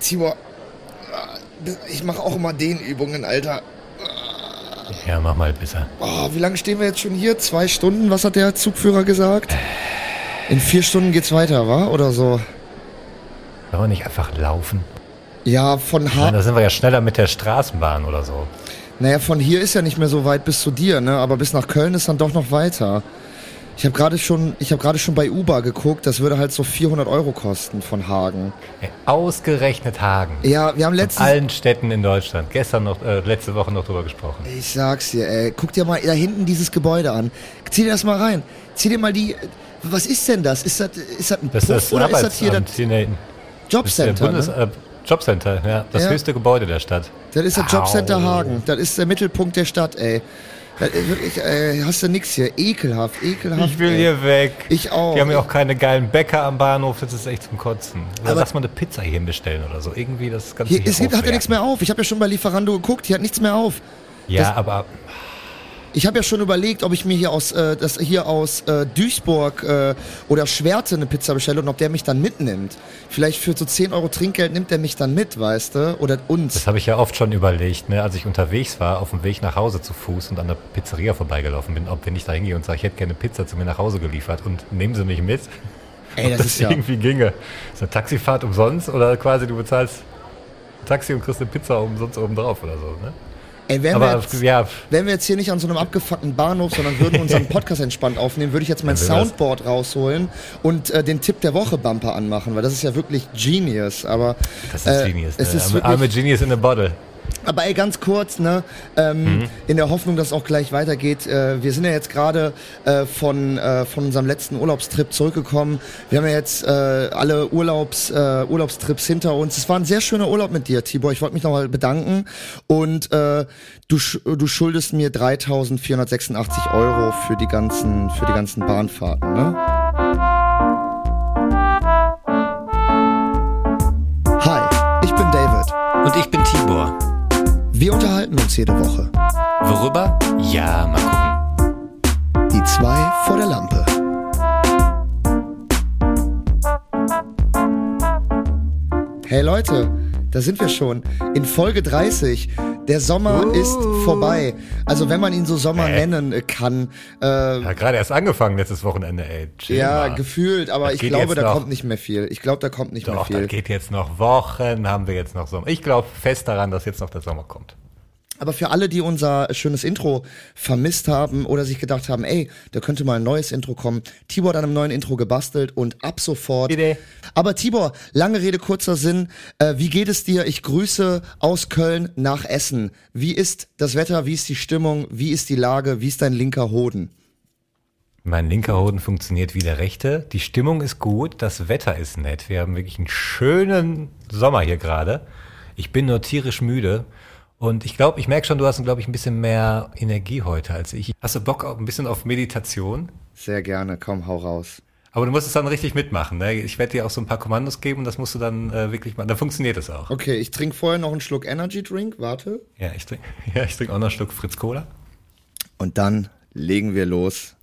Tibor, ich mache auch immer Dehnübungen, Alter. Ja, mach mal besser. Oh, wie lange stehen wir jetzt schon hier? Zwei Stunden? Was hat der Zugführer gesagt? In vier Stunden geht's weiter, wa? Oder so? Sollen wir nicht einfach laufen? Ja, von Ha. da sind wir ja schneller mit der Straßenbahn oder so. Naja, von hier ist ja nicht mehr so weit bis zu dir, ne? Aber bis nach Köln ist dann doch noch weiter. Ich habe gerade schon, ich habe gerade schon bei Uber geguckt. Das würde halt so 400 Euro kosten von Hagen. Ausgerechnet Hagen. Ja, wir haben Von letztens. allen Städten in Deutschland. Gestern noch, äh, letzte Woche noch drüber gesprochen. Ich sag's dir, ey. Guck dir mal da hinten dieses Gebäude an. Zieh dir das mal rein. Zieh dir mal die. Was ist denn das? Ist das, ist das ein Das Puff das oder ist das hier das das Jobcenter? Bundes, ne? äh, Jobcenter, ja. Das Ja. höchste Gebäude der Stadt. Das ist das Jobcenter. Hagen. Das ist der Mittelpunkt der Stadt, ey. Ist wirklich, äh, hast du nix hier. Ekelhaft, ekelhaft. Ich will ey. hier weg. Ich auch. Die haben ja auch keine geilen Bäcker am Bahnhof, das ist echt zum Kotzen. Oder Aber- lass mal eine Pizza hier bestellen oder so. Irgendwie das Ganze Hier, hier, es gibt, hat ja nichts mehr auf. Ich habe ja schon bei Lieferando geguckt, hier hat nichts mehr auf. Ja, das- aber Ich habe ja schon überlegt, ob ich mir hier aus, äh, das hier aus äh, Duisburg äh, oder Schwerte eine Pizza bestelle und ob der mich dann mitnimmt. Vielleicht für so 10 Euro Trinkgeld nimmt er mich dann mit, weißt du? Oder uns. das habe ich ja oft schon überlegt, ne, als ich unterwegs war, auf dem Weg nach Hause zu Fuß und an der Pizzeria vorbeigelaufen bin, ob wenn ich da hingehe und sage, ich hätte gerne Pizza zu mir nach Hause geliefert und nehmen Sie mich mit, Ey, das das ist ja. irgendwie ginge. Ist eine Taxifahrt umsonst oder quasi du bezahlst ein Taxi und kriegst eine Pizza umsonst oben drauf oder so, ne? Ey, wären, wir jetzt, ja, wären wir jetzt hier nicht an so einem abgefuckten Bahnhof, sondern würden unseren Podcast entspannt aufnehmen, würde ich jetzt mein Soundboard rausholen und äh, den Tipp der Woche Bumper anmachen, weil das ist ja wirklich Genius. Aber das ist äh, Genius. Es ne? ist I'm, wirklich, I'm a Genius in a Bottle. Aber ey, ganz kurz, ne, ähm, Mhm. in der Hoffnung, dass es auch gleich weitergeht. Äh, wir sind ja jetzt gerade äh, von, äh, von unserem letzten Urlaubstrip zurückgekommen. Wir haben ja jetzt äh, alle Urlaubs, äh, Urlaubstrips hinter uns. Es war ein sehr schöner Urlaub mit dir, Tibor. Ich wollte mich nochmal bedanken. Und äh, du, du schuldest mir 3.486 Euro für die ganzen, für die ganzen Bahnfahrten, ne? Jede Woche. Worüber? Ja, mal gucken. Die zwei vor der Lampe. Hey Leute, da sind wir schon. In Folge 30. Der Sommer ist vorbei. Also wenn man ihn so Sommer Hä? nennen äh, kann. Äh, Ja, gerade erst angefangen letztes Wochenende, ey. Chill ja, mal. gefühlt, aber Das ich glaube, da noch. kommt nicht mehr viel. Ich glaube, da kommt nicht mehr Doch, viel. das geht jetzt noch Wochen, haben wir jetzt noch Sommer. Ich glaube fest daran, dass jetzt noch der Sommer kommt. Aber für alle, die unser schönes Intro vermisst haben oder sich gedacht haben, ey, da könnte mal ein neues Intro kommen. Tibor hat an einem neuen Intro gebastelt und ab sofort. Idee. Aber Tibor, lange Rede, kurzer Sinn. Äh, wie geht es dir? Ich grüße aus Köln nach Essen. Wie ist das Wetter? Wie ist die Stimmung? Wie ist die Lage? Wie ist dein linker Hoden? Mein linker Hoden funktioniert wie der rechte. Die Stimmung ist gut, das Wetter ist nett. Wir haben wirklich einen schönen Sommer hier gerade. Ich bin nur tierisch müde. Und ich glaube, ich merke schon, du hast, glaube ich, ein bisschen mehr Energie heute als ich. Hast du Bock auf ein bisschen auf Meditation? Sehr gerne, komm, hau raus. Aber du musst es dann richtig mitmachen. Ne? Ich werde dir auch so ein paar Kommandos geben und das musst du dann äh, wirklich machen. Dann funktioniert es auch. Okay, ich trinke vorher noch einen Schluck Energy Drink, warte. Ja, ich trinke ja, ich trink auch noch einen Schluck Fritz Cola. Und dann legen wir los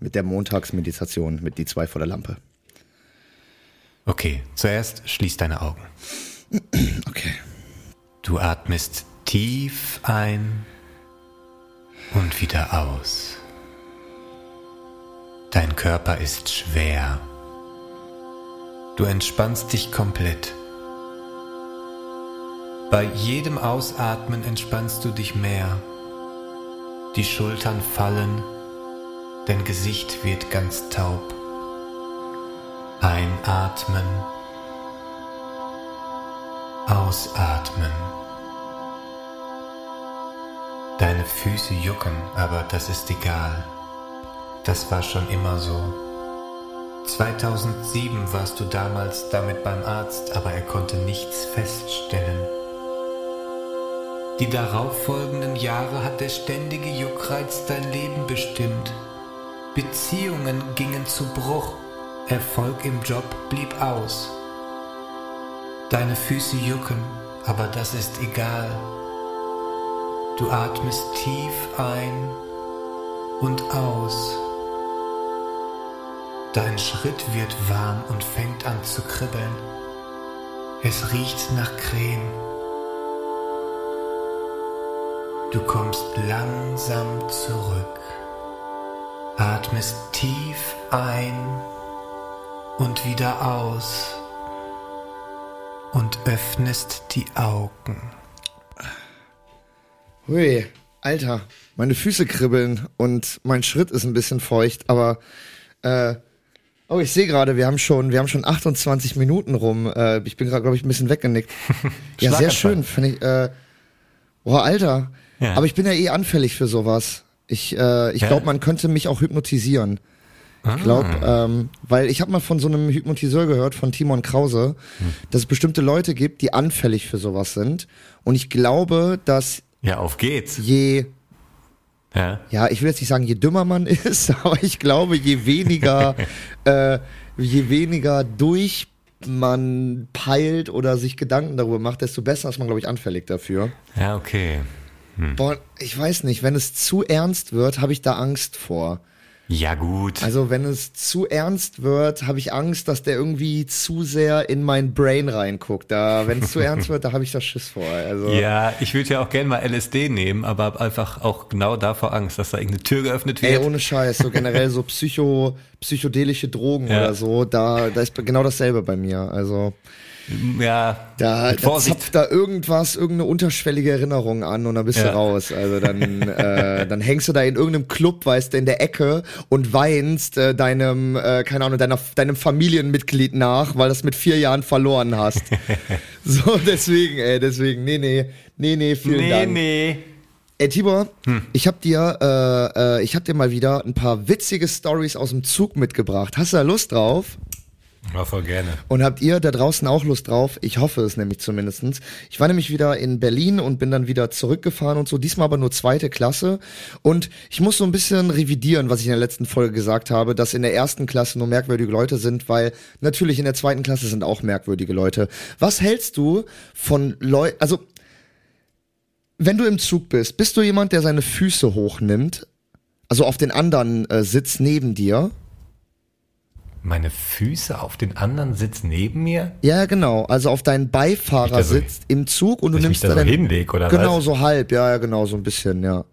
mit der Montagsmeditation mit die zwei vor der Lampe. Okay, zuerst schließ deine Augen. Okay. Du atmest tief ein und wieder aus. Dein Körper ist schwer. Du entspannst dich komplett. Bei jedem Ausatmen entspannst du dich mehr. Die Schultern fallen, dein Gesicht wird ganz taub. Einatmen. Ausatmen. Deine Füße jucken, aber das ist egal. Das war schon immer so. 2007 warst du damals damit beim Arzt, aber er konnte nichts feststellen. Die darauffolgenden Jahre hat der ständige Juckreiz dein Leben bestimmt. Beziehungen gingen zu Bruch, Erfolg im Job blieb aus. Deine Füße jucken, aber das ist egal. Du atmest tief ein und aus. Dein Schritt wird warm und fängt an zu kribbeln. Es riecht nach Creme. Du kommst langsam zurück, atmest tief ein und wieder aus und öffnest die Augen. Hui, Alter, meine Füße kribbeln und mein Schritt ist ein bisschen feucht, aber äh, oh, ich sehe gerade, wir haben schon, wir haben schon 28 Minuten rum. Äh, ich bin gerade, glaube ich, ein bisschen weggenickt. ja, sehr schön, finde ich. Äh, boah, Alter. Ja. Aber ich bin ja eh anfällig für sowas. Ich, äh, ich glaube, man könnte mich auch hypnotisieren. Ich glaube, ähm, weil ich habe mal von so einem Hypnotiseur gehört, von Timon Krause, dass es bestimmte Leute gibt, die anfällig für sowas sind. Und ich glaube, dass Ja, auf geht's. je Ja. ja, ich will jetzt nicht sagen, je dümmer man ist, aber ich glaube, je weniger, äh, je weniger durch man peilt oder sich Gedanken darüber macht, desto besser ist man, glaube ich, anfällig dafür. Ja, okay. Boah, ich weiß nicht, wenn es zu ernst wird, habe ich da Angst vor. Ja, gut. Also wenn es zu ernst wird, habe ich Angst, dass der irgendwie zu sehr in mein Brain reinguckt. Da, wenn es zu ernst wird, da habe ich da Schiss vor. Also ja, ich würde ja auch gerne mal LSD nehmen, aber hab einfach auch genau davor Angst, dass da irgendeine Tür geöffnet Ey, wird. ohne Scheiß, so generell so psycho, psychedelische Drogen Ja. oder so, da, da ist genau dasselbe bei mir. Also ja, da, da zapft da irgendwas, irgendeine unterschwellige Erinnerung an und dann bist Ja. du raus. Also dann, äh, dann hängst du da in irgendeinem Club, weißt du, in der Ecke und weinst äh, deinem, äh, keine Ahnung, deiner, deinem Familienmitglied nach, weil du das mit vihr Jahren verloren hast. so, deswegen, ey, deswegen, nee, nee, nee, nee, vielen nee, Dank. nee. Ey Tibor, ich hab dir, äh, äh, ich hab dir mal wieder ein paar witzige Stories aus dem Zug mitgebracht. Hast du da Lust drauf? Ja, voll gerne. Und habt ihr da draußen auch Lust drauf? Ich hoffe es nämlich zumindestens. Ich war nämlich wieder in Berlin und bin dann wieder zurückgefahren und so, diesmal aber nur zweite Klasse. Und ich muss so ein bisschen revidieren, was ich in der letzten Folge gesagt habe, dass in der ersten Klasse nur merkwürdige Leute sind, weil natürlich in der zweiten Klasse sind auch merkwürdige Leute. Was hältst du von Leuten, also wenn du im Zug bist, bist du jemand, der seine Füße hochnimmt, also auf den anderen äh, Sitz neben dir? Meine Füße auf den anderen Sitz neben mir? Ja, genau. Also auf deinen Beifahrersitz im Zug und du nimmst da so deinen- hinleg, oder Genau, was? so halb. Ja, ja, genau, so ein bisschen, ja.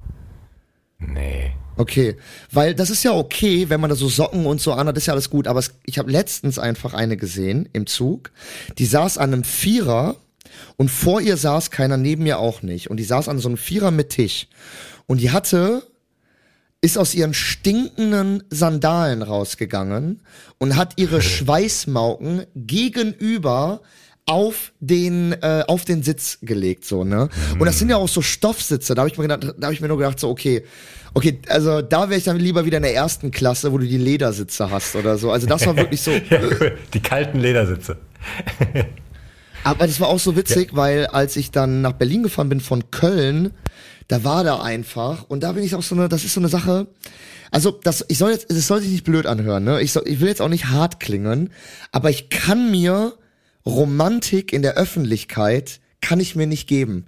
Nee. Okay, weil das ist ja okay, wenn man da so Socken und so anhat, ist ja alles gut. Aber es, ich habe letztens einfach eine gesehen im Zug. Die saß an einem Vierer und vor ihr saß keiner, neben ihr auch nicht. Und die saß an so einem Vierer mit Tisch. Und die hatte, ist aus ihren stinkenden Sandalen rausgegangen und hat ihre Schweißmauken gegenüber auf den äh, auf den Sitz gelegt so ne? Und das sind ja auch so Stoffsitze. Da habe ich mir gedacht da habe ich mir nur gedacht so okay okay also da wäre ich dann lieber wieder in der ersten Klasse wo du die Ledersitze hast oder so. Also das war wirklich so Ja, cool. Die kalten Ledersitze. Aber das war auch so witzig, weil als ich dann nach Berlin gefahren bin von Köln, da war da einfach und da bin ich auch so eine, das ist so eine Sache. Also das, ich soll jetzt, es soll sich nicht blöd anhören, ne? Ich, soll, ich will jetzt auch nicht hart klingen, aber ich kann mir Romantik in der Öffentlichkeit kann ich mir nicht geben.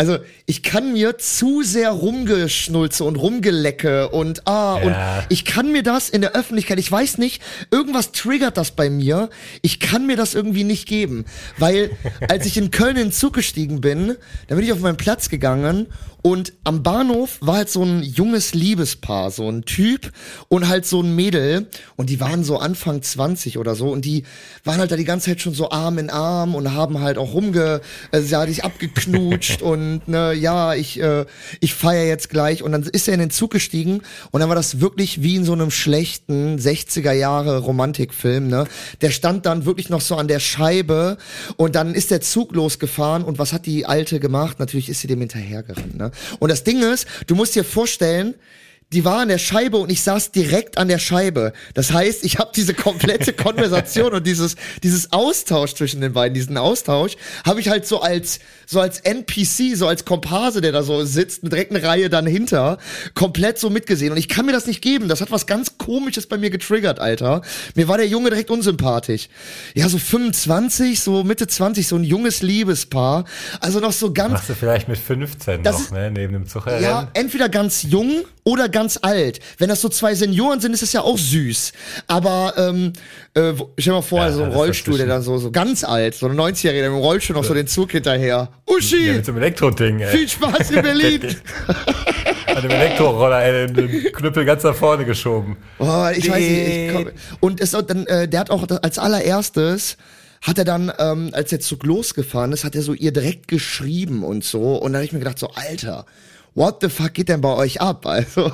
Also ich kann mir zu sehr rumgeschnulze und rumgelecke und ah und Ja. ich kann mir das in der Öffentlichkeit, ich weiß nicht, irgendwas triggert das bei mir. Ich kann mir das irgendwie nicht geben, weil als ich in Köln in den Zug gestiegen bin, dann bin ich auf meinen Platz gegangen und am Bahnhof war halt so ein junges Liebespaar, so ein Typ und halt so ein Mädel und die waren so Anfang 20 oder so und die waren halt da die ganze Zeit schon so Arm in Arm und haben halt auch rumge, äh, ja, sich abgeknutscht und ne, ja, ich, äh, ich feier jetzt gleich und dann ist er in den Zug gestiegen und dann war das wirklich wie in so einem schlechten 60er Jahre Romantikfilm, ne? Der stand dann wirklich noch so an der Scheibe und dann ist der Zug losgefahren und was hat die Alte gemacht? Natürlich ist sie dem hinterhergerannt, ne? Und das Ding ist, du musst dir vorstellen, die war an der Scheibe und ich saß direkt an der Scheibe. Das heißt, ich habe diese komplette Konversation und dieses dieses Austausch zwischen den beiden, diesen Austausch, habe ich halt so als so als NPC, so als Komparse, der da so sitzt, eine direkte Reihe dann hinter, komplett so mitgesehen. Und ich kann mir das nicht geben. Das hat was ganz Komisches bei mir getriggert, Alter. Mir war der Junge direkt unsympathisch. Ja, so 25, so Mitte 20, so ein junges Liebespaar. Also noch so ganz Machst du vielleicht mit 15 Das noch, ne? Neben dem Zug ja, entweder ganz jung oder ganz alt. Wenn das so zwei Senioren sind, ist es ja auch süß. Aber ähm, äh, stell mal vor, Ja, so ein Rollstuhl, der dann so, so ganz alt, so ein 90-Jähriger, der mit dem Rollstuhl noch so den Zug hinterher. Uschi, Ja, mit so einem Elektroding, ey. viel Spaß in Berlin. An dem Elektroroller, ey, den Knüppel ganz nach vorne geschoben. Oh, ich weiß nicht. Ich komm, und es, dann, äh, der hat auch das- als allererstes hat er dann, ähm, als der Zug losgefahren ist, hat er so ihr direkt geschrieben und so. Und dann habe ich mir gedacht, so, Alter, what the fuck geht denn bei euch ab? Also,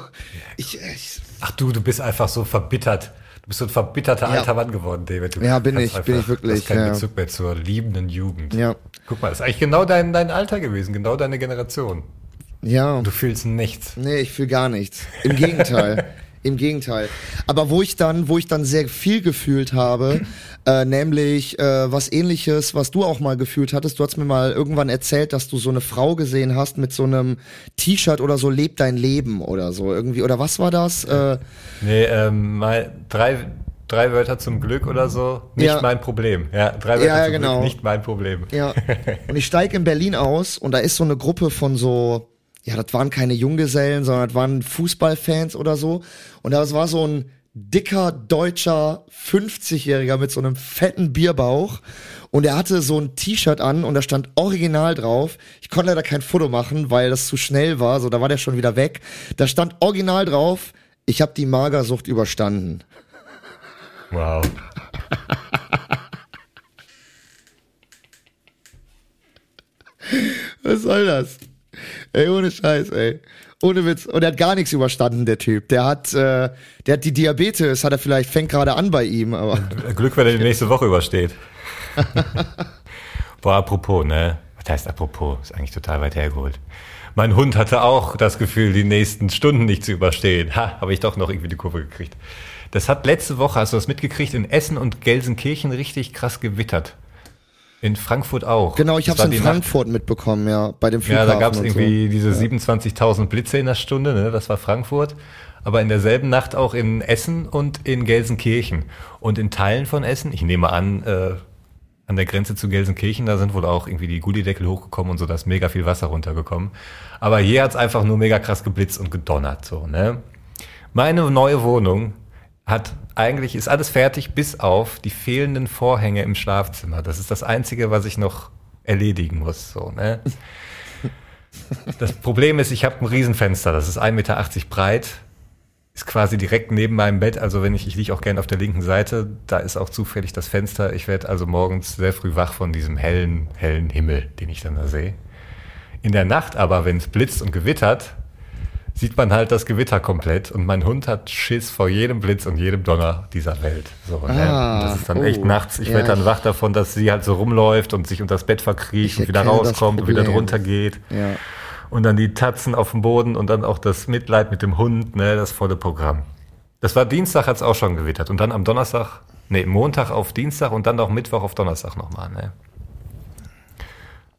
ich, ich Ach du, du bist einfach so verbittert. Du bist so ein verbitterter Ja. alter Mann geworden, David. Du Ja, bin ich, bin ich wirklich, Du hast keinen ja. Bezug mehr zur liebenden Jugend. Ja. Guck mal, das ist eigentlich genau dein, dein Alter gewesen, genau deine Generation. ja. Du fühlst nichts. Nee, ich fühle gar nichts. Im Gegenteil. Im Gegenteil. Aber wo ich dann, wo ich dann sehr viel gefühlt habe, äh, nämlich äh, was ähnliches, was du auch mal gefühlt hattest. Du hast mir mal irgendwann erzählt, dass du so eine Frau gesehen hast mit so einem T-Shirt oder so, lebt dein Leben oder so irgendwie. Oder was war das? Äh, Nee, ähm, mal drei, drei Wörter zum Glück oder so. Nicht Ja. mein Problem. Ja, drei Wörter Ja, ja, zum genau. Glück, nicht mein Problem. Ja. Und ich steige in Berlin aus und da ist so eine Gruppe von so, ja, das waren keine Junggesellen, sondern das waren Fußballfans oder so. Und das war so ein dicker deutscher 50-Jähriger mit so einem fetten Bierbauch. Und er hatte so ein T-Shirt an und da stand original drauf. Ich konnte leider kein Foto machen, weil das zu schnell war. So, da war der schon wieder weg. Da stand original drauf, ich habe die Magersucht überstanden. Wow. Was soll das? Ey, ohne Scheiß, ey. Ohne Witz. Und er hat gar nichts überstanden, der Typ. Der hat, äh, der hat die Diabetes, hat er vielleicht, fängt gerade an bei ihm, aber. Glück, wenn er die nächste Woche übersteht. Boah, apropos, ne? Was heißt apropos? Ist eigentlich total weit hergeholt. Mein Hund hatte auch das Gefühl, die nächsten Stunden nicht zu überstehen. Ha, habe ich doch noch irgendwie die Kurve gekriegt. Das hat letzte Woche, hast du das mitgekriegt, in Essen und Gelsenkirchen richtig krass gewittert. In Frankfurt auch. Genau, ich hab's war in die Nacht- Frankfurt mitbekommen, ja, bei dem Ja, Flughafen. da gab es irgendwie diese 27.000 Blitze in der Stunde, ne? das war Frankfurt. Aber in derselben Nacht auch in Essen und in Gelsenkirchen. Und in Teilen von Essen, ich nehme an, äh, an der Grenze zu Gelsenkirchen, da sind wohl auch irgendwie die Gullideckel hochgekommen und so, da ist mega viel Wasser runtergekommen. Aber hier hat's einfach nur mega krass geblitzt und gedonnert, so, ne? Meine neue Wohnung hat eigentlich ist alles fertig, bis auf die fehlenden Vorhänge im Schlafzimmer. Das ist das Einzige, was ich noch erledigen muss, so, ne? Das Problem ist, ich habe ein Riesenfenster, das ist 1,80 Meter breit, ist quasi direkt neben meinem Bett. Also wenn ich, ich liege auch gerne auf der linken Seite, da ist auch zufällig das Fenster. Ich werde also morgens sehr früh wach von diesem hellen, hellen Himmel, den ich dann da sehe. In der Nacht aber, wenn es blitzt und gewittert, sieht man halt das Gewitter komplett und mein Hund hat Schiss vor jedem Blitz und jedem Donner dieser Welt. So, ne? Ah, Und das ist dann oh. echt nachts. Ich Ja, werde dann wach davon, dass sie halt so rumläuft und sich unter das Bett verkriecht und wieder rauskommt und wieder drunter geht. Ja. Und dann die Tatzen auf dem Boden und dann auch das Mitleid mit dem Hund, ne, das volle Programm. Das war Dienstag, hat's auch schon gewittert. Und dann am Donnerstag, nee, Montag auf Dienstag und dann auch Mittwoch auf Donnerstag nochmal, ne.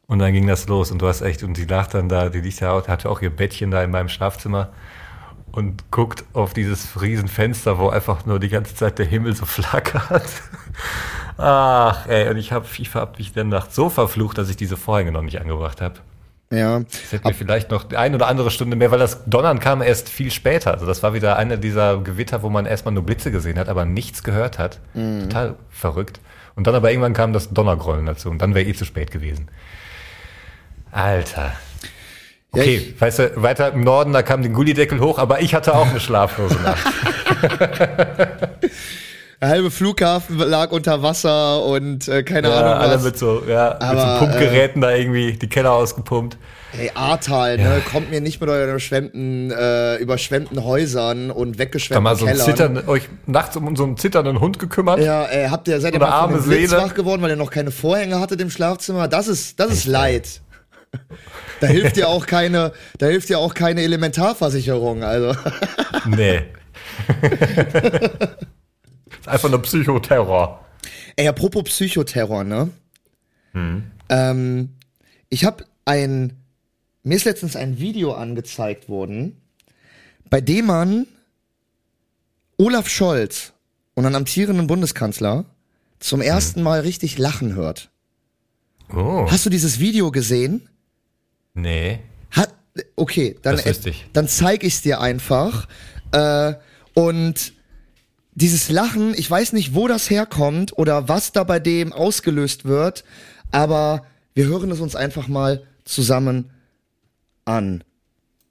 Und dann ging das los und du hast echt, und die lag dann da, die liegt ja, hatte auch ihr Bettchen da in meinem Schlafzimmer und guckt auf dieses Riesenfenster, wo einfach nur die ganze Zeit der Himmel so flackert. Ach, ey, und ich habe ich hab mich dann Nacht so verflucht, dass ich diese Vorhänge noch nicht angebracht habe. Ja. Ich hätte mir vielleicht noch eine oder andere Stunde mehr, weil das Donnern kam erst viel später. Also das war wieder eine dieser Gewitter, wo man erstmal nur Blitze gesehen hat, aber nichts gehört hat. Total verrückt. Und dann aber irgendwann kam das Donnergrollen dazu und dann wäre eh zu spät gewesen. Alter. Ja, Okay, ich- weißt du, weiter im Norden, da kam den Gullideckel hoch, aber ich hatte auch eine schlaflose Nacht. Der halbe Flughafen lag unter Wasser und äh, keine ja, Ahnung alle was. mit so, ja, mit so Aber, Pumpgeräten da irgendwie die Keller ausgepumpt. Ey, Ahrtal, ne? Kommt mir nicht mit euren überschwemmten, äh, überschwemmten Häusern und weggeschwemmten mal so Kellern. euch nachts um so einen zitternden Hund gekümmert. Ja, äh, habt ihr, seid ihr Oder mal von arme Seele. wach geworden, weil ihr noch keine Vorhänge hattet im Schlafzimmer? Das ist, das ist Leid. Da hilft dir auch keine, da hilft dir auch keine Elementarversicherung, also. Nee. ist einfach nur Psychoterror. Ey, apropos Psychoterror, ne? Ähm, ich habe ein, mir ist letztens ein Video angezeigt worden, bei dem man Olaf Scholz, unseren amtierenden Bundeskanzler, zum ersten Mal richtig lachen hört. Oh. Hast du dieses Video gesehen? Nee. Hat, Okay, dann, Das ich. dann zeig ich's dir einfach. Äh, und dieses Lachen, ich weiß nicht, wo das herkommt oder was da bei dem ausgelöst wird, aber wir hören es uns einfach mal zusammen an.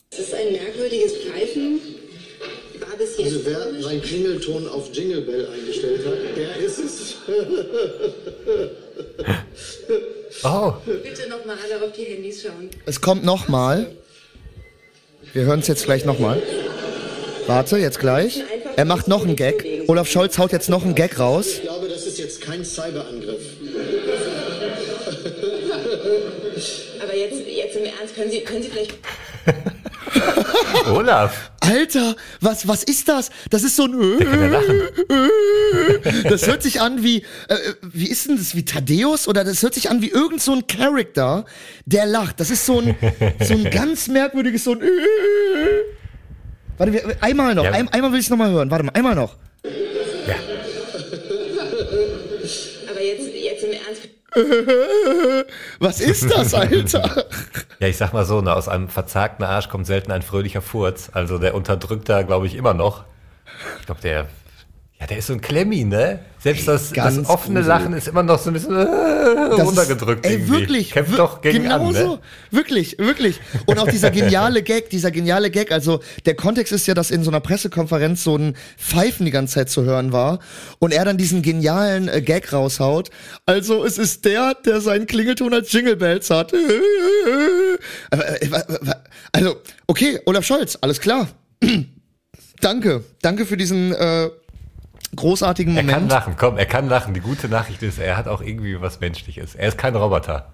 Es ist ein merkwürdiges Pfeifen. War bis jetzt. Also wer seinen Klingelton auf Jingle Bell eingestellt hat, der ist es. Oh, Bitte nochmal alle auf die Handys schauen. Es kommt nochmal. Wir hören es jetzt gleich nochmal. Warte, jetzt gleich. Er macht noch einen Gag. Olaf Scholz haut jetzt noch einen Gag raus. Ich glaube, das ist jetzt kein Cyberangriff. Aber jetzt, jetzt im Ernst, können Sie, können Sie vielleicht. Olaf. Alter, was, was ist das? Das ist so ein. kann ja lachen. Das hört sich an wie, äh, wie ist denn das, wie Thaddeus? Oder das hört sich an wie irgend so ein Charakter, der lacht. Das ist so ein, so ein ganz merkwürdiges, so ein. Warte, wir, einmal noch, Ja. ein, einmal will ich es nochmal hören. Warte mal, einmal noch. Ja. Aber jetzt, jetzt im Ernst. Was ist das, Alter? Ja, ich sag mal so, ne, aus einem verzagten Arsch kommt selten ein fröhlicher Furz. Also der unterdrückt da, glaube ich, immer noch. Ich glaube, der, ja, der ist so ein Klemmi, ne? Selbst das, Ganz das offene gruselig. Lachen ist immer noch so ein bisschen äh, runtergedrückt Ist, ey, irgendwie. wirklich. Kämpft doch gegen genau an, so. ne? Wirklich, wirklich. Und auch dieser geniale Gag, dieser geniale Gag. Also der Kontext ist ja, dass in so einer Pressekonferenz so ein Pfeifen die ganze Zeit zu hören war und er dann diesen genialen äh, Gag raushaut. Also es ist der, der seinen Klingelton als Jingle Bells hat. Äh, äh, wa- Also okay, Olaf Scholz, alles klar. Danke, danke für diesen äh, großartigen Er kann Moment. lachen, komm, er kann lachen. Die gute Nachricht ist, er hat auch irgendwie was Menschliches. Er ist kein Roboter.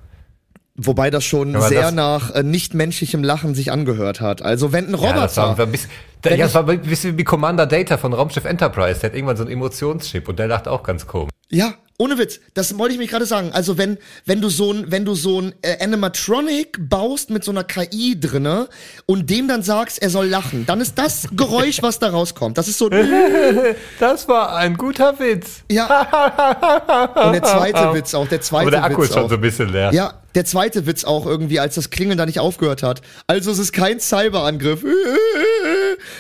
Wobei das schon sehr das- nach äh, nicht menschlichem Lachen sich angehört hat. Also wenn ein Roboter. Ja, das war, ein bisschen, ja, das war ein bisschen wie Commander Data von Raumschiff Enterprise. Der hat irgendwann so einen Emotionschip und der lacht auch ganz komisch. Ja, ohne Witz. Das wollte ich mich gerade sagen. Also wenn wenn du so ein wenn du so ein äh, Animatronic baust mit so einer KI drinne und dem dann sagst, er soll lachen, dann ist das Geräusch, was da rauskommt. Das ist so Das war ein guter Witz. ja. Und der zweite Witz auch, der zweite Aber der Akku Witz ist schon auch. so ein bisschen leer. Ja, der zweite Witz auch irgendwie, als das Klingeln da nicht aufgehört hat. Also es ist kein Cyberangriff.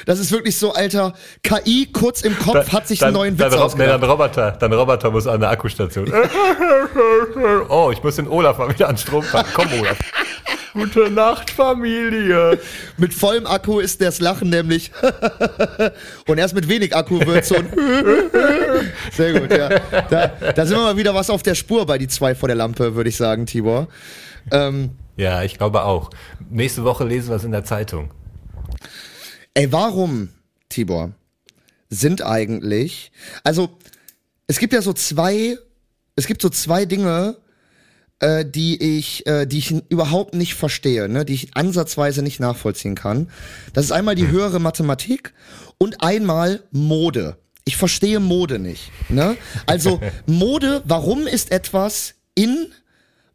Das ist wirklich so, Alter, KI kurz im Kopf hat sich einen neuen Witz dann, Ro- nee, ausgedacht. dann Roboter, dann Roboter muss an der Akkustation. oh, ich muss den Olaf mal wieder an Strom fahren. Komm, Olaf. Gute Nacht, Familie. Mit vollem Akku ist das Lachen nämlich. Und erst mit wenig Akku wird so ein. Sehr gut, ja. Da, da sind wir mal wieder was auf der Spur bei die zwei vor der Lampe, würde ich sagen, Tibor. Ähm, Ja, ich glaube auch. Nächste Woche lesen wir es in der Zeitung. ey, warum, Tibor, sind eigentlich. Also, es gibt ja so zwei. Es gibt so zwei Dinge, äh, die ich, äh, die ich überhaupt nicht verstehe, ne, die ich ansatzweise nicht nachvollziehen kann. Das ist einmal die höhere Mathematik und einmal Mode. Ich verstehe Mode nicht. Ne? Also Mode, warum ist etwas in?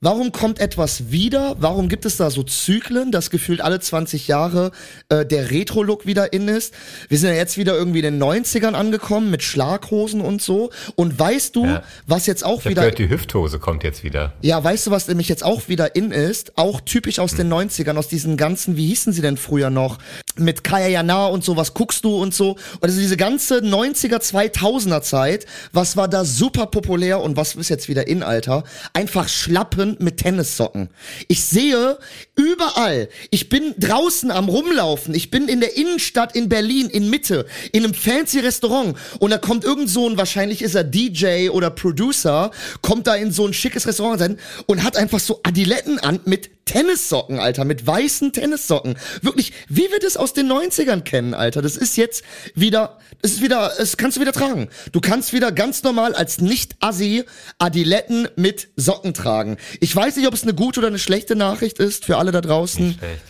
Warum kommt etwas wieder? Warum gibt es da so Zyklen, dass gefühlt alle 20 Jahre äh, der Retro-Look wieder in ist? Wir sind ja jetzt wieder irgendwie in den 90ern angekommen mit Schlaghosen und so. Und weißt du, Ja. was jetzt auch Ich wieder gehört, die Hüfthose kommt jetzt wieder. ja, weißt du, was nämlich jetzt auch wieder in ist? Auch typisch aus den 90ern, aus diesen ganzen, wie hießen sie denn früher noch? Mit Kaya Jana und so, was guckst du und so. Und also diese ganze 90er, 2000er Zeit, was war da super populär und was ist jetzt wieder in, Alter? Einfach Schlappen mit Tennissocken. Ich sehe überall, ich bin draußen am Rumlaufen, ich bin in der Innenstadt in Berlin, in Mitte, in einem fancy Restaurant und da kommt irgend so ein, wahrscheinlich ist er DJ oder Producer, kommt da in so ein schickes Restaurant rein und hat einfach so Adiletten an mit Tennissocken, Alter, mit weißen Tennissocken. Wirklich, wie wir das aus den 90ern kennen, Alter. Das ist jetzt wieder, das ist wieder, das kannst du wieder tragen. Du kannst wieder ganz normal als Nicht-Assi Adiletten mit Socken tragen. Ich weiß nicht, ob es eine gute oder eine schlechte Nachricht ist für alle da draußen. Nicht schlecht.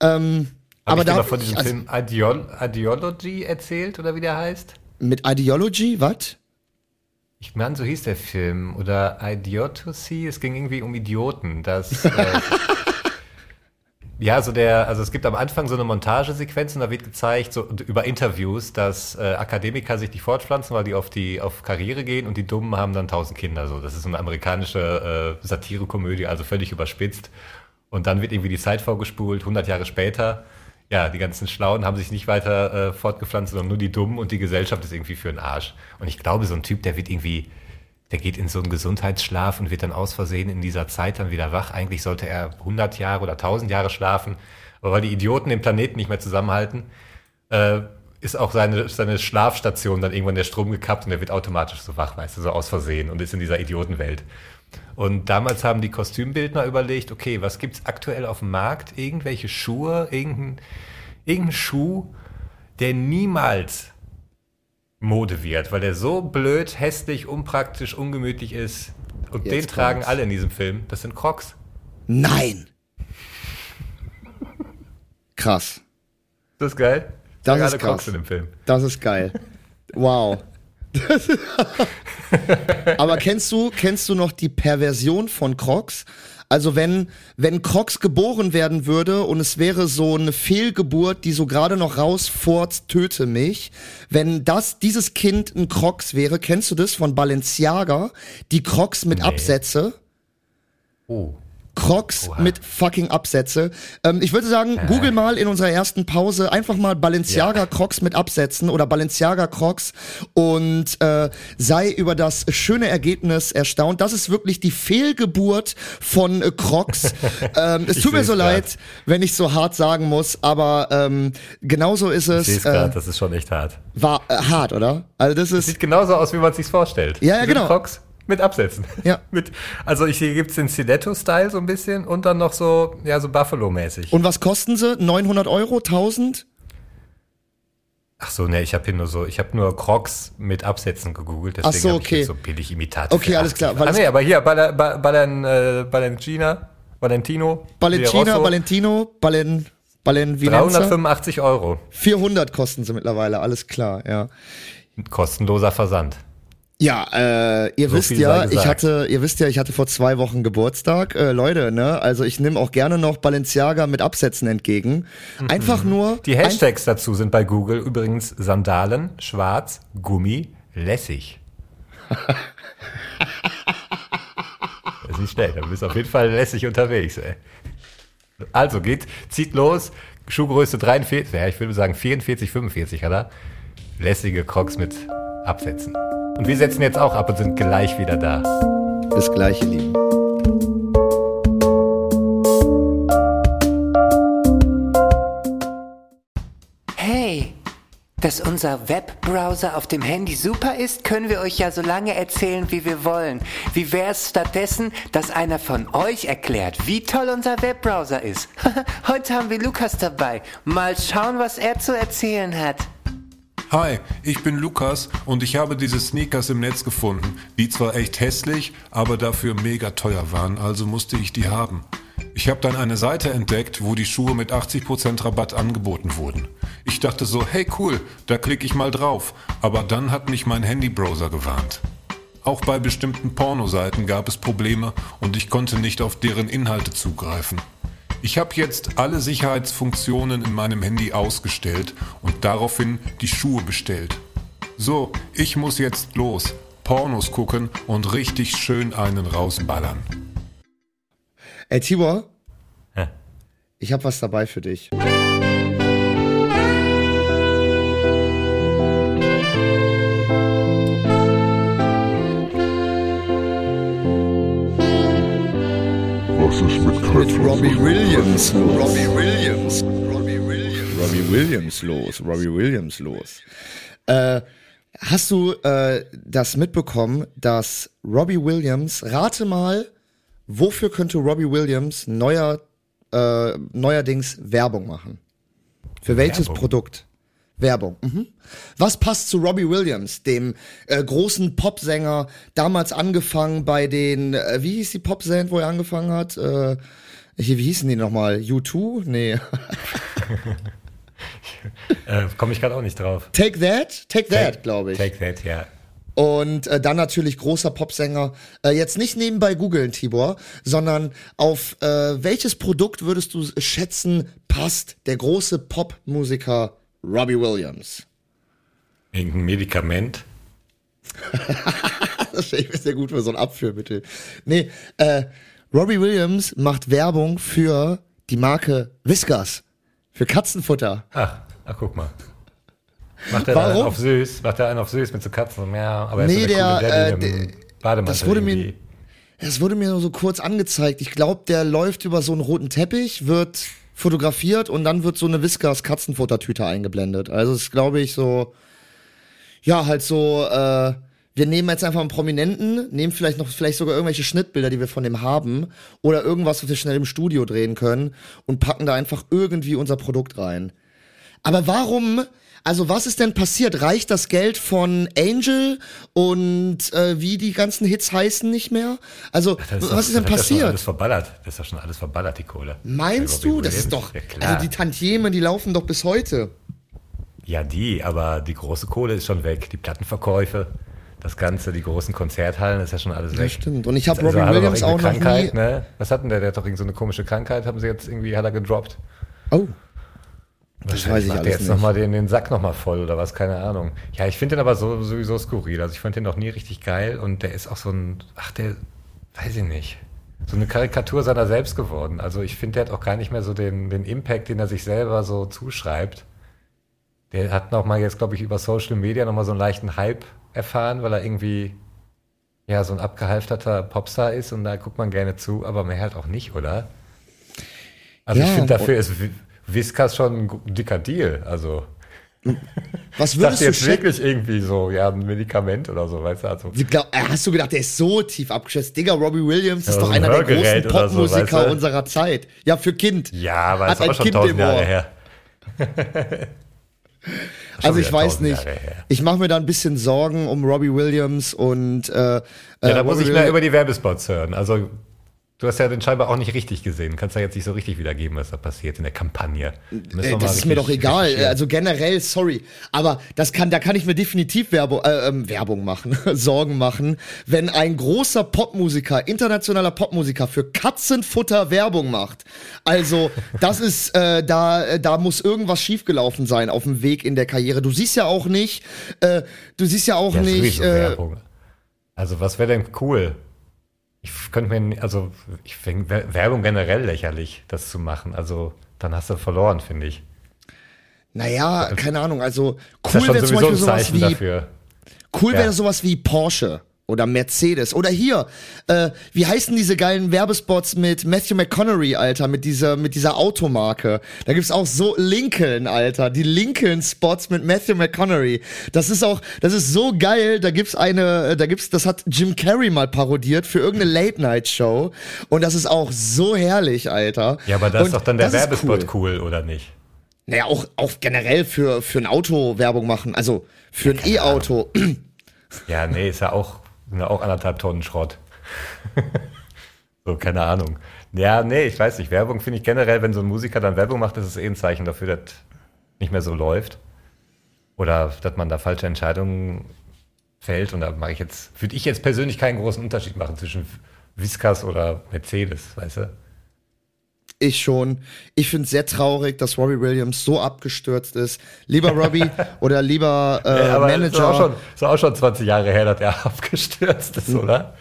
Ähm, Hab aber ich da mal von diesem also, Film Ideol Ideology erzählt oder wie der heißt? mit Ideology, was? Ich meine, so hieß der Film. Oder Idiocy. Es ging irgendwie um Idioten. Das, äh, ja, so der, also es gibt am Anfang so eine Montagesequenz und da wird gezeigt, so über Interviews, dass äh, Akademiker sich nicht fortpflanzen, weil die auf die auf Karriere gehen und die Dummen haben dann tausend Kinder. So, das ist so eine amerikanische äh, Satirekomödie, also völlig überspitzt. Und dann wird irgendwie die Zeit vorgespult, 100 Jahre später. Ja, die ganzen Schlauen haben sich nicht weiter äh, fortgepflanzt, sondern nur die Dummen und die Gesellschaft ist irgendwie für den Arsch. Und ich glaube, so ein Typ, der wird irgendwie, der geht in so einen Gesundheitsschlaf und wird dann aus Versehen in dieser Zeit dann wieder wach. Eigentlich sollte er 100 Jahre oder 1000 Jahre schlafen, aber weil die Idioten den Planeten nicht mehr zusammenhalten, äh, ist auch seine, seine Schlafstation dann irgendwann der Strom gekappt und er wird automatisch so wach, weißt du, so aus Versehen und ist in dieser Idiotenwelt. Und damals haben die Kostümbildner überlegt, okay, was gibt's aktuell auf dem Markt? Irgendwelche Schuhe, irgendein, irgendein Schuh, der niemals Mode wird, weil der so blöd, hässlich, unpraktisch, ungemütlich ist. Und Jetzt den tragen kommt's. alle in diesem Film. Das sind Crocs. Nein! Krass. Das ist geil. Das Tragen ist alle Crocs krass. in dem Film. Das ist geil. Wow. Aber kennst du, kennst du noch die Perversion von Crocs? Also wenn, wenn Crocs geboren werden würde und es wäre so eine Fehlgeburt, die so gerade noch rausfurzt, töte mich. Wenn das, dieses Kind ein Crocs wäre, kennst du das von Balenciaga? Die Crocs mit Nee. Absätze. Oh. Crocs Oha. mit fucking Absätze. Ähm, ich würde sagen, google mal in unserer ersten Pause einfach mal Balenciaga Ja. Crocs mit Absätzen oder Balenciaga Crocs und äh, sei über das schöne Ergebnis erstaunt. Das ist wirklich die Fehlgeburt von äh, Crocs. ähm, es Ich tut mir so grad. leid, wenn ich so hart sagen muss, aber ähm, genauso ist Ich es. gerade, Äh, das ist schon echt hart. war äh, hart, oder? Also das ist Sieht genauso aus, wie man es sich vorstellt. Ja, ja, Das genau. Crocs mit Absätzen. Ja. mit, also ich, hier gibt's den Stiletto-Style so ein bisschen und dann noch so, ja, so Buffalo-mäßig. und was kosten sie? 900 Euro? 1000? Ach so, ne, ich habe hier nur so, ich habe nur Crocs mit Absätzen gegoogelt, Ach deswegen so, ich okay. jetzt so billig Imitate. Okay, alles 80. klar, Ah es- nee, aber hier, Balen, Balen, äh, Balencina, Valentino, Rosso, Valentino, Balen, Balen, wie nennt's er? 385 Euro. 400 kosten sie mittlerweile, alles klar, ja. Kostenloser Versand. Ja, äh, ihr So wisst ja, ich hatte, ihr wisst ja, ich hatte vor zwei Wochen Geburtstag, äh, Leute, ne? Also ich nehme auch gerne noch Balenciaga mit Absätzen entgegen. Einfach nur Die Hashtags dazu sind bei Google übrigens Sandalen, schwarz, Gummi, lässig. das ist nicht schnell, du bist auf jeden Fall lässig unterwegs, ey. Also geht, zieht los, Schuhgröße 43, ja, ich würde sagen 44, 45, oder? Lässige Crocs mit Absätzen. Und wir setzen jetzt auch ab und sind gleich wieder da. ein, das gleiche lieben. Hey, dass unser Webbrowser auf dem Handy super ist, können wir euch ja so lange erzählen, wie wir wollen. Wie wäre es stattdessen, dass einer von euch erklärt, wie toll unser Webbrowser ist? Heute haben wir Lukas dabei. Mal schauen, was er zu erzählen hat. Hi, ich bin Lukas und ich habe diese Sneakers im Netz gefunden, die zwar echt hässlich, aber dafür mega teuer waren, also musste ich die haben. Ich habe dann eine Seite entdeckt, wo die Schuhe mit 80% Rabatt angeboten wurden. Ich dachte so, hey cool, da klicke ich mal drauf, aber dann hat mich mein Handybrowser gewarnt. Auch bei bestimmten Pornoseiten gab es Probleme und ich konnte nicht auf deren Inhalte zugreifen. Ich habe jetzt alle Sicherheitsfunktionen in meinem Handy ausgestellt und daraufhin die Schuhe bestellt. So, ich muss jetzt los, Pornos gucken und richtig schön einen rausballern. Ey, Tibor, Hä? ich habe was dabei für dich. Was ist mit Mit? Robbie Williams. Robbie Williams. Robbie Williams. Robbie Williams los. Robbie Williams los. Äh, hast du äh, das mitbekommen, dass Robbie Williams, rate mal, wofür könnte Robbie Williams neuer, äh, neuerdings Werbung machen? Für welches Werbung? Produkt? Werbung. Mhm. Was passt zu Robbie Williams, dem äh, großen Popsänger, damals angefangen bei den, äh, wie hieß die Popband, wo er angefangen hat? Äh, hier, wie hießen die nochmal? U2? Nee. Äh, Komme ich gerade auch nicht drauf. Take That? Take That, glaube ich. Take that, ja. Und äh, dann natürlich großer Popsänger. Äh, jetzt nicht nebenbei googeln, Tibor, sondern auf äh, welches Produkt würdest du schätzen, passt der große Popmusiker Robbie Williams? Irgendein Medikament. Das mir sehr gut für so ein Abführmittel. Nee, äh, Robbie Williams macht Werbung für die Marke Whiskas. Für Katzenfutter. Ach, ach guck mal. Macht er einen auf süß? Macht er einen auf süß mit so Katzen? Ja, aber er Nee, ist der, coole Daddy äh, Bademantel das wurde mir-. Es wurde mir nur so kurz angezeigt. Ich glaube, der läuft über so einen roten Teppich, wird fotografiert und dann wird so eine Whiskas Katzenfuttertüte eingeblendet. Also es ist, glaube ich, so, ja, halt so, äh, wir nehmen jetzt einfach einen Prominenten, nehmen vielleicht noch, vielleicht sogar irgendwelche Schnittbilder, die wir von dem haben, oder irgendwas, was wir schnell im Studio drehen können und packen da einfach irgendwie unser Produkt rein. Aber warum, also was ist denn passiert? Reicht das Geld von Angel und äh, wie die ganzen Hits heißen nicht mehr? Also, Das was doch- ist denn das ist schon alles passiert? verballert. Das ist doch schon alles verballert, die Kohle. Meinst du? Das ist doch, Ja, also die Tantiemen, die laufen doch bis heute. Ja, die, aber die große Kohle ist schon weg. Die Plattenverkäufe, das Ganze, die großen Konzerthallen, ist ja schon alles weg. Das stimmt. Und ich habe Also er doch Williams auch noch Krankheit, nie. ne? Was hat denn der? Der hat doch irgendeine so eine komische Krankheit, haben sie jetzt irgendwie, hat er gedroppt. Oh, Das weiß ich macht alles jetzt nicht. nochmal den, den Sack nochmal voll oder was, keine Ahnung. Ja, ich finde den aber so, sowieso skurril. Also ich fand den noch nie richtig geil und der ist auch so ein, ach, der, weiß ich nicht, so eine Karikatur seiner selbst geworden. Also ich finde, der hat auch gar nicht mehr so den, den Impact, den er sich selber so zuschreibt. Der hat nochmal jetzt, glaube ich, über Social Media nochmal so einen leichten Hype erfahren, weil er irgendwie, ja, so ein abgehalfterter Popstar ist und da guckt man gerne zu, aber mehr halt auch nicht, oder? Also ich Ja, finde, dafür ist Whiskas schon ein dicker Deal. Also was würdest du jetzt wirklich irgendwie so, ja, ein Medikament oder so, weißt du? Also, glaub, äh, hast du gedacht, der ist so tief abgeschätzt? Digga, Robbie Williams ist Ja, doch so ein einer der großen oder so, Popmusiker weißt du? unserer Zeit. Ja, für Kind. ja, aber Hat ist auch ein schon Kind tausend Jahre her. Also ich weiß nicht. Ich mache mir da ein bisschen Sorgen um Robbie Williams und äh, Ja, da äh, muss Robbie ich mehr über die Werbespots hören. Also, du hast ja den scheinbar auch nicht richtig gesehen. Kannst ja jetzt nicht so richtig wiedergeben, was da passiert in der Kampagne. Äh, das ist mir doch egal. Also generell, sorry. Aber das kann, da kann ich mir definitiv Werbung, äh, ähm, Werbung machen, Sorgen machen, wenn ein großer Popmusiker, internationaler Popmusiker für Katzenfutter Werbung macht. Also, das ist, äh, da, äh, da muss irgendwas schiefgelaufen sein auf dem Weg in der Karriere. Du siehst ja auch nicht, äh, du siehst ja auch Ja, nicht, äh, Werbung. Also, was wäre denn cool? Ich könnte mir, also, ich finde Werbung generell lächerlich, das zu machen. Also, dann hast du verloren, finde ich. naja, keine Ahnung, also cool wäre zum Beispiel sowas wie dafür. Cool Ja. wäre sowas wie Porsche oder Mercedes oder hier, äh, wie heißen diese geilen Werbespots mit Matthew McConaughey, Alter, mit dieser mit dieser Automarke. Da gibt's auch so Lincoln, Alter, die Lincoln Spots mit Matthew McConaughey. Das ist auch, das ist so geil. Da gibt's eine, äh, da gibt's, das hat Jim Carrey mal parodiert für irgendeine Late Night Show und das ist auch so herrlich, Alter. Ja, aber da ist doch dann der Werbespot cool. cool. oder nicht? Naja, auch, auch generell für, für ein Auto Werbung machen, also für ein E-Auto. Ja, nee, ist ja auch, sind ja auch anderthalb Tonnen Schrott. so, keine Ahnung. Ja, nee, ich weiß nicht. Werbung finde ich generell, wenn so ein Musiker dann Werbung macht, ist es eh ein Zeichen dafür, dass nicht mehr so läuft. Oder dass man da falsche Entscheidungen fällt. Und da mache ich jetzt, würde ich jetzt persönlich keinen großen Unterschied machen zwischen Whiskas oder Mercedes, weißt du? Ich schon. Ich finde es sehr traurig, dass Robbie Williams so abgestürzt ist. Lieber Robbie oder lieber äh, Ja, Ist Manager. auch, schon, ist auch schon 20 Jahre her, dass er abgestürzt ist, oder?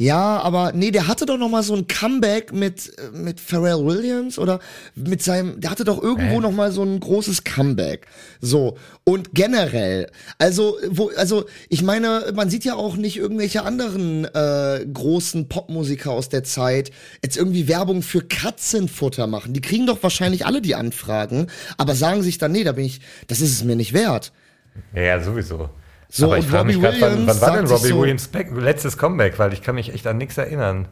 Ja, aber nee, der hatte doch noch mal so ein Comeback mit äh, mit Pharrell Williams oder mit seinem, der hatte doch irgendwo Hä? noch mal so ein großes Comeback. So und generell, also wo, also ich meine, man sieht ja auch nicht irgendwelche anderen äh, großen Popmusiker aus der Zeit jetzt irgendwie Werbung für Katzenfutter machen. Die kriegen doch wahrscheinlich alle die Anfragen, aber sagen sich dann, nee, da bin ich, das ist es mir nicht wert. Ja, ja sowieso. So, Aber ich und frage mich gerade, wann, Williams wann war denn Robbie so- Williams back, letztes Comeback? Weil ich kann mich echt an nichts erinnern.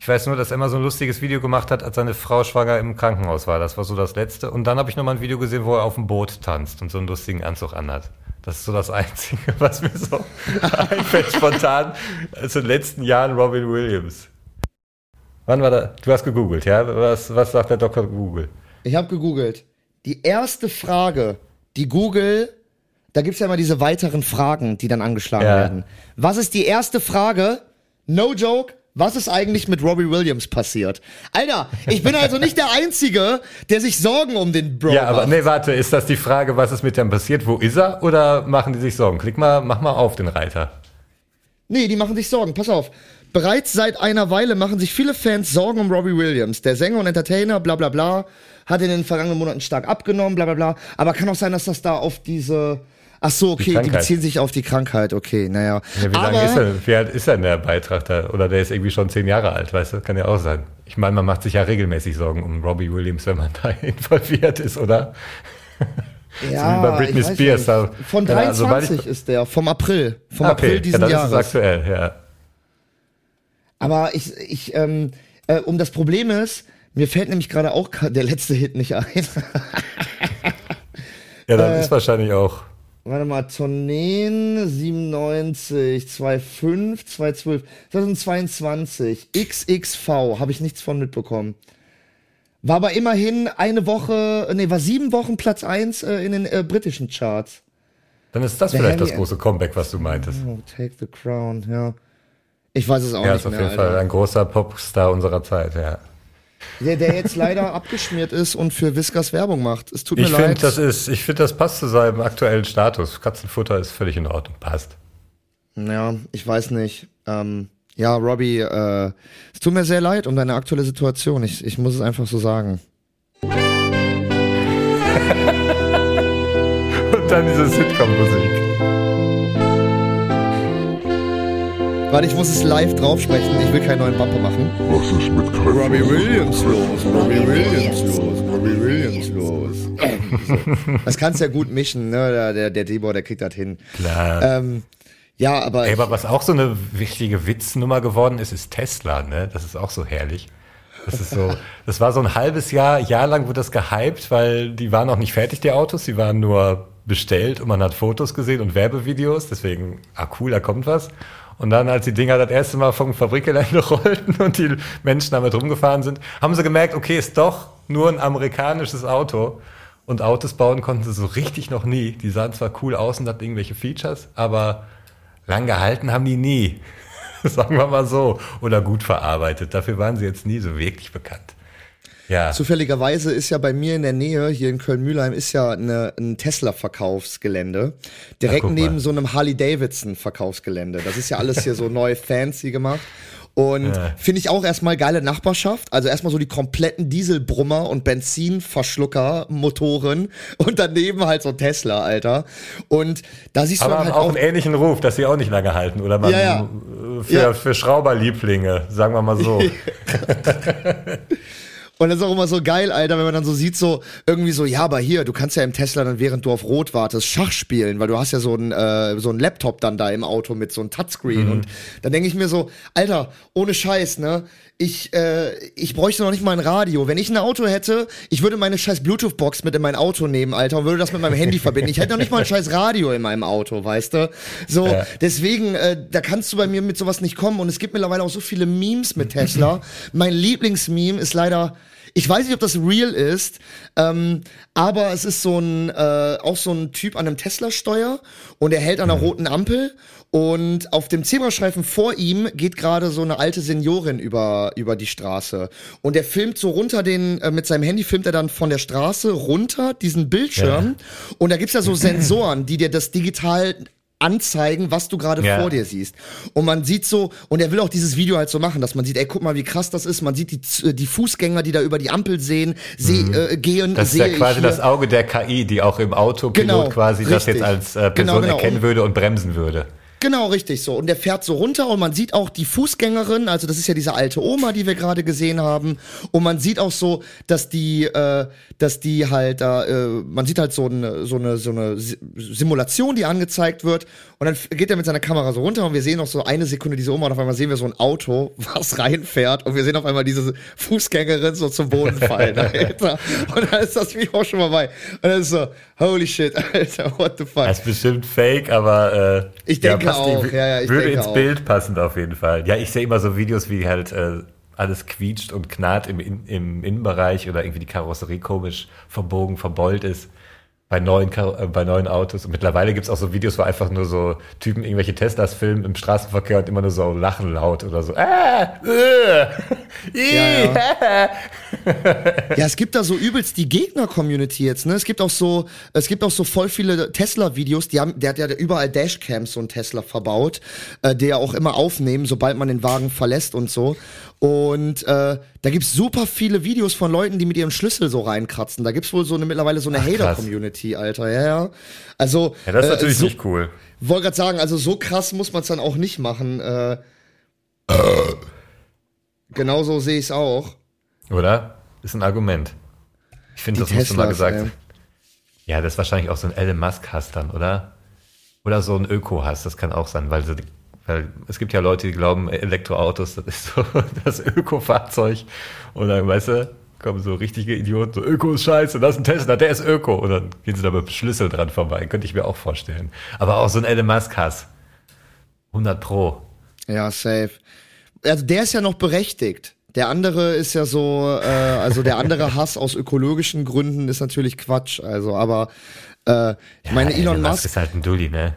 Ich weiß nur, dass er immer so ein lustiges Video gemacht hat, als seine Frau schwanger im Krankenhaus war. Das war so das letzte. Und dann habe ich noch mal ein Video gesehen, wo er auf dem Boot tanzt und so einen lustigen Anzug anhat. Das ist so das Einzige, was mir so einfällt spontan aus den letzten Jahren Robin Williams. Wann war da? Du hast gegoogelt, ja? Was, was sagt der Dr. Google? Ich habe gegoogelt. Die erste Frage, die Google, da gibt's ja immer diese weiteren Fragen, die dann angeschlagen Ja. werden. Was ist die erste Frage? No joke. Was ist eigentlich mit Robbie Williams passiert? Alter, ich bin also nicht der Einzige, der sich Sorgen um den Bro Ja, aber macht. nee, warte, ist das die Frage, was ist mit dem passiert? Wo ist er? Oder machen die sich Sorgen? Klick mal, mach mal auf den Reiter. Nee, die machen sich Sorgen. Pass auf. Bereits seit einer Weile machen sich viele Fans Sorgen um Robbie Williams. Der Sänger und Entertainer, bla bla bla, hat in den vergangenen Monaten stark abgenommen, bla bla bla. Aber kann auch sein, dass das da auf diese. Ach so, okay, die, Krankheit. beziehen sich auf die Krankheit, okay, naja. Ja, wie lange ist wie alt ist denn der Beitrag da? Oder der ist irgendwie schon zehn Jahre alt, weißt du? Kann ja auch sein. Ich meine, man macht sich ja regelmäßig Sorgen um Robbie Williams, wenn man da involviert ist, oder? ja, wie bei Britney ich weiß Spears, da- Von Ja, 23 sobald ich- ist der, vom April. Vom Ah, April diesen ja, dann Jahres. ist aktuell, ja. Aber ich, ich, ähm, äh, um das Problem ist, mir fällt nämlich gerade auch der letzte Hit nicht ein. Ja, dann Äh, ist wahrscheinlich auch. Warte mal, Tourneen 97, 25, 212, 2022, XXV, habe ich nichts von mitbekommen. War aber immerhin eine Woche, nee, war sieben Wochen Platz eins äh, in den äh, britischen Charts. Dann ist das der vielleicht das Handy- große Comeback, was du meintest. Oh, Take the Crown, ja. Ich weiß es auch Ja, nicht ist auf mehr, jeden Fall Alter. ein großer Popstar unserer Zeit, ja. Der, der jetzt leider abgeschmiert ist und für Whiskers Werbung macht. Es tut mir Ich finde, leid. das ist, ich finde, das passt zu seinem aktuellen Status. Katzenfutter ist völlig in Ordnung, passt. Ja, ich weiß nicht. Ähm, ja, Robbie, äh, es tut mir sehr leid um deine aktuelle Situation. Ich, ich muss es einfach so sagen. Und dann diese Sitcom-Musik. Warte, ich muss es live draufsprechen. Ich will keinen neuen Bumper machen. Was ist mit Kai Robbie Williams los, Robbie Williams los, Robbie Williams los. Das kannst du ja gut mischen, ne? Der, der, der Debor, der kriegt das hin. Klar. Ähm, ja, aber, Ey, aber was auch so eine wichtige Witznummer geworden ist, ist Tesla, ne? Das ist auch so herrlich. Das ist so, das war so ein halbes Jahr, Jahr lang wurde das gehypt, weil die waren auch nicht fertig, die Autos, die waren nur bestellt und man hat Fotos gesehen und Werbevideos, deswegen, ah cool, da kommt was. Und dann, als die Dinger das erste Mal vom Fabrikgelände rollten und die Menschen damit rumgefahren sind, haben sie gemerkt, okay, ist doch nur ein amerikanisches Auto. Und Autos bauen konnten sie so richtig noch nie. Die sahen zwar cool aus und hatten irgendwelche Features, aber lang gehalten haben die nie. Sagen wir mal so. Oder gut verarbeitet. Dafür waren sie jetzt nie so wirklich bekannt. Ja. Zufälligerweise ist ja bei mir in der Nähe, hier in Köln-Mühlheim, ist ja eine, ein Tesla-Verkaufsgelände. Direkt mal. neben so einem Harley-Davidson-Verkaufsgelände. Das ist ja alles hier so neu fancy gemacht. Und Ja. finde ich auch erstmal geile Nachbarschaft. Also erstmal so die kompletten Dieselbrummer und Benzinverschlucker-Motoren und daneben halt so Tesla, Alter. Und da siehst du aber haben halt auch auch. einen ähnlichen Ruf, dass sie auch nicht lange halten. Oder man Ja, ja. für, Ja. für Schrauberlieblinge, sagen wir mal so. Und das ist auch immer so geil, Alter, wenn man dann so sieht, so irgendwie so, ja, aber hier, du kannst ja im Tesla dann, während du auf Rot wartest, Schach spielen, weil du hast ja so einen äh, so einen Laptop dann da im Auto mit so einem Touchscreen. Und dann denke ich mir so, Alter, ohne Scheiß, ne? Ich, äh, ich bräuchte noch nicht mal ein Radio. Wenn ich ein Auto hätte, ich würde meine scheiß Bluetooth-Box mit in mein Auto nehmen, Alter, und würde das mit meinem Handy verbinden. Ich hätte noch nicht mal ein scheiß Radio in meinem Auto, weißt du? So, Ja. deswegen, äh, da kannst du bei mir mit sowas nicht kommen. Und es gibt mittlerweile auch so viele Memes mit Tesla. mein Lieblingsmeme ist leider, ich weiß nicht, ob das real ist, ähm, aber es ist so ein, äh, auch so ein Typ an einem Tesla-Steuer und er hält an einer roten Ampel und auf dem Zebrastreifen vor ihm geht gerade so eine alte Seniorin über, über die Straße. Und er filmt so runter den, äh, mit seinem Handy filmt er dann von der Straße runter diesen Bildschirm. Und da gibt's ja so Sensoren, die dir das digital anzeigen, was du gerade Ja. vor dir siehst. Und man sieht so, und er will auch dieses Video halt so machen, dass man sieht, ey, guck mal, wie krass das ist. Man sieht die, Z- die Fußgänger, die da über die Ampel sehen, seh, äh, gehen, Mhm. Das ist ja quasi das Auge der KI, die auch im Autopilot Genau, quasi das richtig. jetzt als äh, Person Genau, genau. erkennen Und- würde und bremsen würde. Genau, richtig so. Und der fährt so runter und man sieht auch die Fußgängerin, also das ist ja diese alte Oma, die wir gerade gesehen haben. Und man sieht auch so, dass die, äh, dass die halt da, äh, man sieht halt so eine, so eine, so eine Si- Simulation, die angezeigt wird. Und dann geht er mit seiner Kamera so runter und wir sehen noch so eine Sekunde diese Oma und auf einmal sehen wir so ein Auto, was reinfährt und wir sehen auf einmal diese Fußgängerin so zum Boden fallen, Alter. Und dann ist das Video auch schon vorbei. Und dann ist so, holy shit, Alter, what the fuck. Das ist bestimmt fake, aber äh, Ich denke passt auch, irgendwie- ja, ja, ich würde ins auch. Bild passen auf jeden Fall. Ja, ich sehe immer so Videos, wie halt äh, alles quietscht und knarrt im, im Innenbereich oder irgendwie die Karosserie komisch verbogen, verbeult ist. Bei neuen, äh, bei neuen Autos. Und mittlerweile gibt's auch so Videos, wo einfach nur so Typen irgendwelche Teslas filmen im Straßenverkehr und immer nur so lachen laut oder so. Äh, äh, ih, Ja, Ja, es gibt da so übelst die Gegner-Community jetzt, ne? Es gibt auch so, es gibt auch so voll viele Tesla-Videos, die haben, der hat ja überall Dashcams so ein Tesla verbaut, äh, der auch immer aufnehmen, sobald man den Wagen verlässt und so. Und äh, da gibt's super viele Videos von Leuten, die mit ihrem Schlüssel so reinkratzen. Da gibt's wohl so eine mittlerweile so eine Ach, Hater-Community, Alter. Ja, ja. Also Ja, das ist äh, natürlich so, nicht cool. Wollte gerade sagen, also so krass muss man es dann auch nicht machen. Äh, genauso sehe ich es auch. Oder? Ist ein Argument. Ich finde, das musste mal Teslas, gesagt ey. Ja, das ist wahrscheinlich auch so ein Elon Musk-Hass dann, oder? Oder so ein Öko-Hass, das kann auch sein, weil, sie, weil es gibt ja Leute, die glauben, Elektroautos, das ist so das Öko-Fahrzeug. Dann, weißt du, kommen so richtige Idioten, so Öko ist scheiße, das ist ein Tesla, der ist Öko. Und dann gehen sie da mit Schlüssel dran vorbei, könnte ich mir auch vorstellen. Aber auch so ein Elon Musk-Hass. 100 Pro. Ja, safe. Also der ist ja noch berechtigt. Der andere ist ja so, äh, also der andere Hass aus ökologischen Gründen ist natürlich Quatsch. Also, aber äh, ich meine, Elon Musk, ist halt ein Dulli, ne?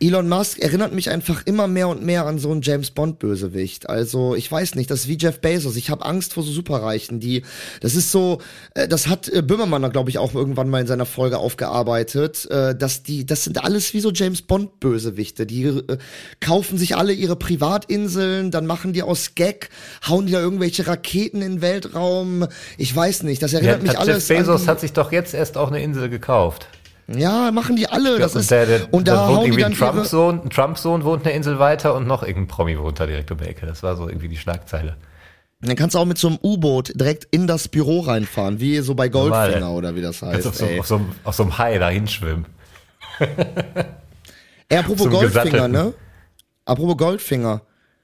Elon Musk erinnert mich einfach immer mehr und mehr an so einen James Bond Bösewicht. Also ich weiß nicht, das ist wie Jeff Bezos. Ich habe Angst vor so Superreichen, die das ist so, äh, das hat äh, Böhmermann glaube ich auch irgendwann mal in seiner Folge aufgearbeitet, äh, dass die, das sind alles wie so James Bond Bösewichte. Die kaufen sich alle ihre Privatinseln, dann machen die aus Gag, hauen die da irgendwelche Raketen in den Weltraum. Ich weiß nicht, das erinnert Ja, mich Jeff alles Bezos an hat sich doch jetzt erst auch eine Insel gekauft. Ja, machen die alle. Das und ist der, der, und da wohnt irgendwie ein Trump-Sohn, ein Trump-Sohn wohnt eine Insel weiter und noch irgendein Promi wohnt da direkt um die Ecke. Das war so irgendwie die Schlagzeile. Dann kannst du auch mit so einem U-Boot direkt in das Büro reinfahren, wie so bei Goldfinger Normal. oder wie das Kannst heißt. auf so, auf, so, einem- auf so einem Hai da hinschwimmen. Ey, apropos zum Goldfinger, Gesattelten. ne? Apropos Goldfinger.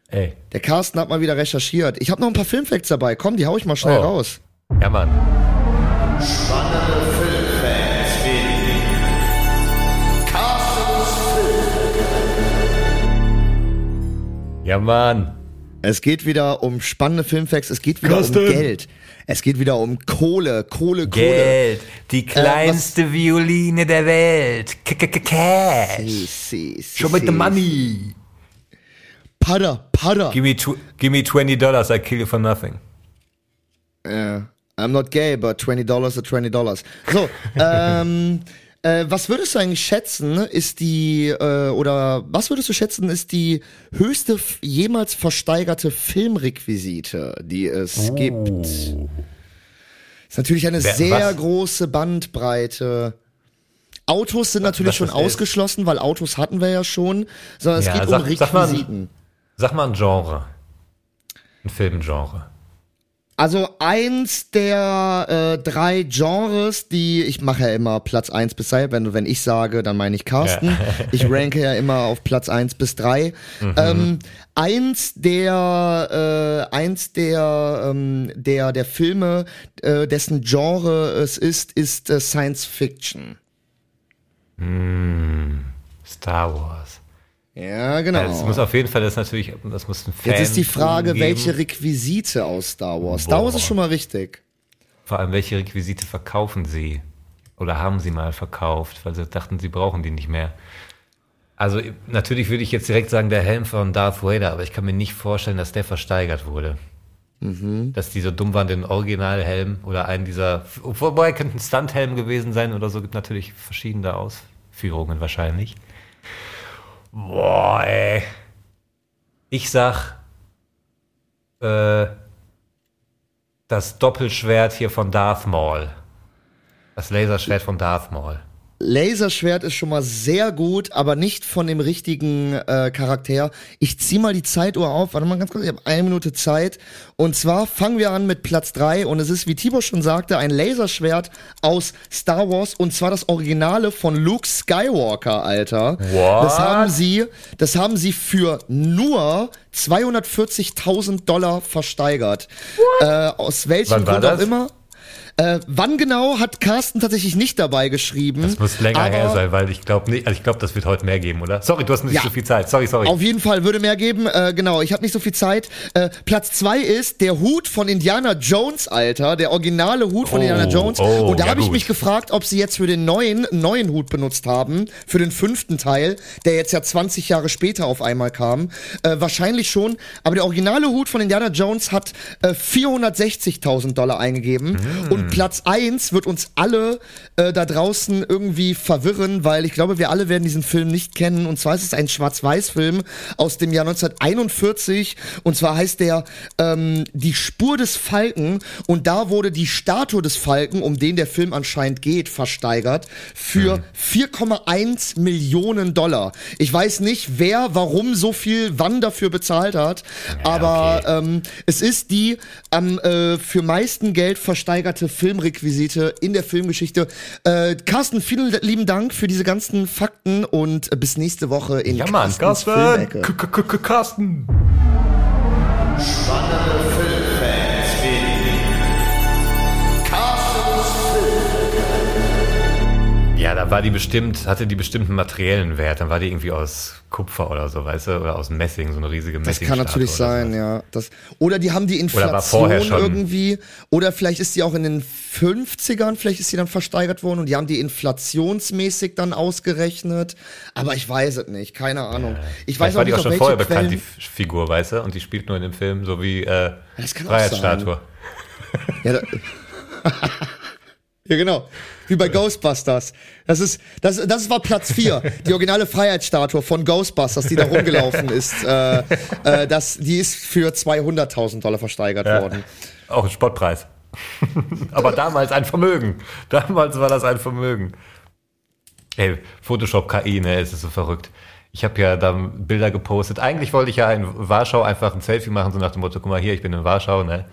Ey, Der Carsten hat mal wieder recherchiert. Ich habe noch ein paar Filmfacts dabei. Komm, die hau ich mal schnell Oh. raus. ja Mann. Ja Mann. Es geht wieder um spannende Filmfacts. Es geht wieder Carsten. um Geld. Es geht wieder um Kohle, Kohle, Kohle. Geld. Die kleinste Violine der Welt. K -k -k Cash. Si, si, si, Show me the money. Pada, pada. Give me, give me 20 dollars, I kill you for nothing. Ja. I'm not gay, but 20 Dollars are 20 Dollars. So, ähm, äh, was würdest du eigentlich schätzen, ist die, äh, oder was würdest du schätzen, ist die höchste jemals versteigerte Filmrequisite, die es gibt? Ist natürlich eine Wer- sehr was? große Bandbreite. Autos sind natürlich was schon das ist? ausgeschlossen, weil Autos hatten wir ja schon, sondern es Ja, geht sag- um sag mal- Requisiten. Sag mal ein Genre. Ein Filmgenre. Also eins der äh, drei Genres, die ich mache ja immer Platz eins bis drei. Wenn, wenn ich sage, dann meine ich Carsten. Ja. Ich ranke ja immer auf Platz eins bis drei. Ähm, eins der äh, eins der ähm, der der Filme, äh, dessen Genre es ist, ist äh, Science Fiction. Star Wars. Ja, genau. Ja, das muss auf jeden Fall, das ist natürlich, das muss ein Fan Jetzt ist die Frage, geben. welche Requisite aus Star Wars? Star Wars Boah. ist schon mal richtig. Vor allem, welche Requisite verkaufen sie? Oder haben sie mal verkauft, weil sie dachten, sie brauchen die nicht mehr. Also, natürlich würde ich jetzt direkt sagen, der Helm von Darth Vader, aber ich kann mir nicht vorstellen, dass der versteigert wurde. Dass die so dumm waren, den Originalhelm oder einen dieser, wobei könnte ein Stunthelm gewesen sein oder so, gibt natürlich verschiedene Ausführungen wahrscheinlich. Boah, ey. Ich sag, äh, das Doppelschwert hier von Darth Maul. Das Laserschwert von Darth Maul. Laserschwert ist schon mal sehr gut, aber nicht von dem richtigen äh, Charakter. Ich zieh mal die Zeituhr auf. Warte mal ganz kurz, ich habe eine Minute Zeit. Und zwar fangen wir an mit Platz drei und es ist, wie Tibor schon sagte, ein Laserschwert aus Star Wars und zwar das Originale von Luke Skywalker, Alter. What? Das haben sie, das haben sie für nur 240.000 Dollar versteigert. Äh, aus welchem Grund auch immer. Äh, wann genau hat Carsten tatsächlich nicht dabei geschrieben. Das muss länger aber her sein, weil ich glaube nicht, also ich glaube, das wird heute mehr geben, oder? Sorry, du hast nicht Ja. so viel Zeit. Sorry, sorry. Auf jeden Fall würde mehr geben. Äh, genau, ich habe nicht so viel Zeit. Äh, Platz zwei ist der Hut von Indiana Jones, Alter, der originale Hut von Oh, Indiana Jones. oh, Und da ja habe ich mich gefragt, ob sie jetzt für den neuen neuen Hut benutzt haben, für den fünften Teil, der jetzt ja 20 Jahre später auf einmal kam. Äh, wahrscheinlich schon. Aber der originale Hut von Indiana Jones hat äh, 460.000 Dollar eingegeben. Hm. Und Platz eins wird uns alle äh, da draußen irgendwie verwirren, weil ich glaube, wir alle werden diesen Film nicht kennen. Und zwar ist es ein Schwarz-Weiß-Film aus dem Jahr 1941. Und zwar heißt der ähm, Die Spur des Falken. Und da wurde die Statue des Falken, um den der Film anscheinend geht, versteigert für 4,1 Millionen Dollar. Ich weiß nicht, wer, warum so viel, wann dafür bezahlt hat. aber okay. ähm, es ist die am äh, für meisten Geld versteigerte Filmrequisite in der Filmgeschichte. Äh, Carsten, vielen lieben Dank für diese ganzen Fakten und äh, bis nächste Woche in ja, Mann, Carsten. Carsten. Da war die bestimmt, hatte die bestimmten materiellen Wert. Dann war die irgendwie aus Kupfer oder so, weißt du, oder aus Messing, so eine riesige Das Messing. kann natürlich sein, ja. Das, oder die haben die Oder Inflation schon- irgendwie. Oder vielleicht ist die auch in den 50ern, vielleicht ist die dann versteigert worden und die haben die inflationsmäßig dann ausgerechnet. Aber ich weiß es nicht, keine Ahnung. Ich weiß Vielleicht war die auch schon vorher bekannt, Quellen- die F- Figur, weißt du? Und die spielt nur in dem Film, so wie äh, Das kann auch Freiheitsstatue. Ja, da, ja, genau. Wie bei Ghostbusters. Das ist, das, das war Platz 4. Die originale Freiheitsstatue von Ghostbusters, die da rumgelaufen ist. Äh, äh, das, die ist für 200.000 Dollar versteigert Ja. worden. Auch ein Spottpreis. Aber damals ein Vermögen. Damals war das ein Vermögen. Ey, Photoshop KI, ne, es ist so verrückt. Ich habe ja da Bilder gepostet. Eigentlich wollte ich ja in Warschau einfach ein Selfie machen, so nach dem Motto, guck mal hier, ich bin in Warschau, ne?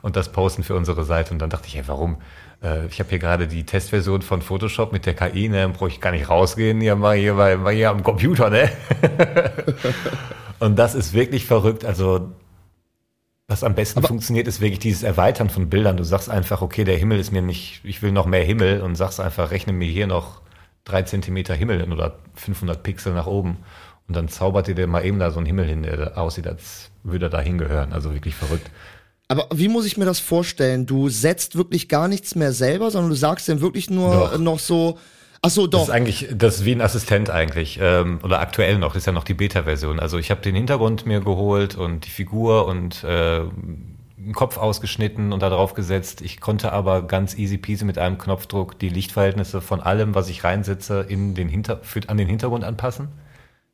Und das posten für unsere Seite. Und dann dachte ich, ey, warum? Äh, ich habe hier gerade die Testversion von Photoshop mit der KI, ne? Brauche ich gar nicht rausgehen, hier mal hier, mal, mal hier am Computer, ne? Und das ist wirklich verrückt. Also was am besten funktioniert, ist wirklich dieses Erweitern von Bildern. Du sagst einfach, okay, der Himmel ist mir nicht, ich will noch mehr Himmel und sagst einfach, rechne mir hier noch drei Zentimeter Himmel hin oder 500 Pixel nach oben. Und dann zaubert ihr dir mal eben da so einen Himmel hin, der aussieht, als würde er da hingehören. Also wirklich verrückt. Aber wie muss ich mir das vorstellen? Du setzt wirklich gar nichts mehr selber, sondern du sagst dann wirklich nur Doch. noch so, ach so, Das doch. ist eigentlich, das ist wie ein Assistent eigentlich. Ähm, oder aktuell noch, das ist ja noch die Beta-Version. Also ich habe den Hintergrund mir geholt und die Figur und äh, einen Kopf ausgeschnitten und da drauf gesetzt. Ich konnte aber ganz easy peasy mit einem Knopfdruck die Lichtverhältnisse von allem, was ich reinsetze, in den Hinter für, an den Hintergrund anpassen.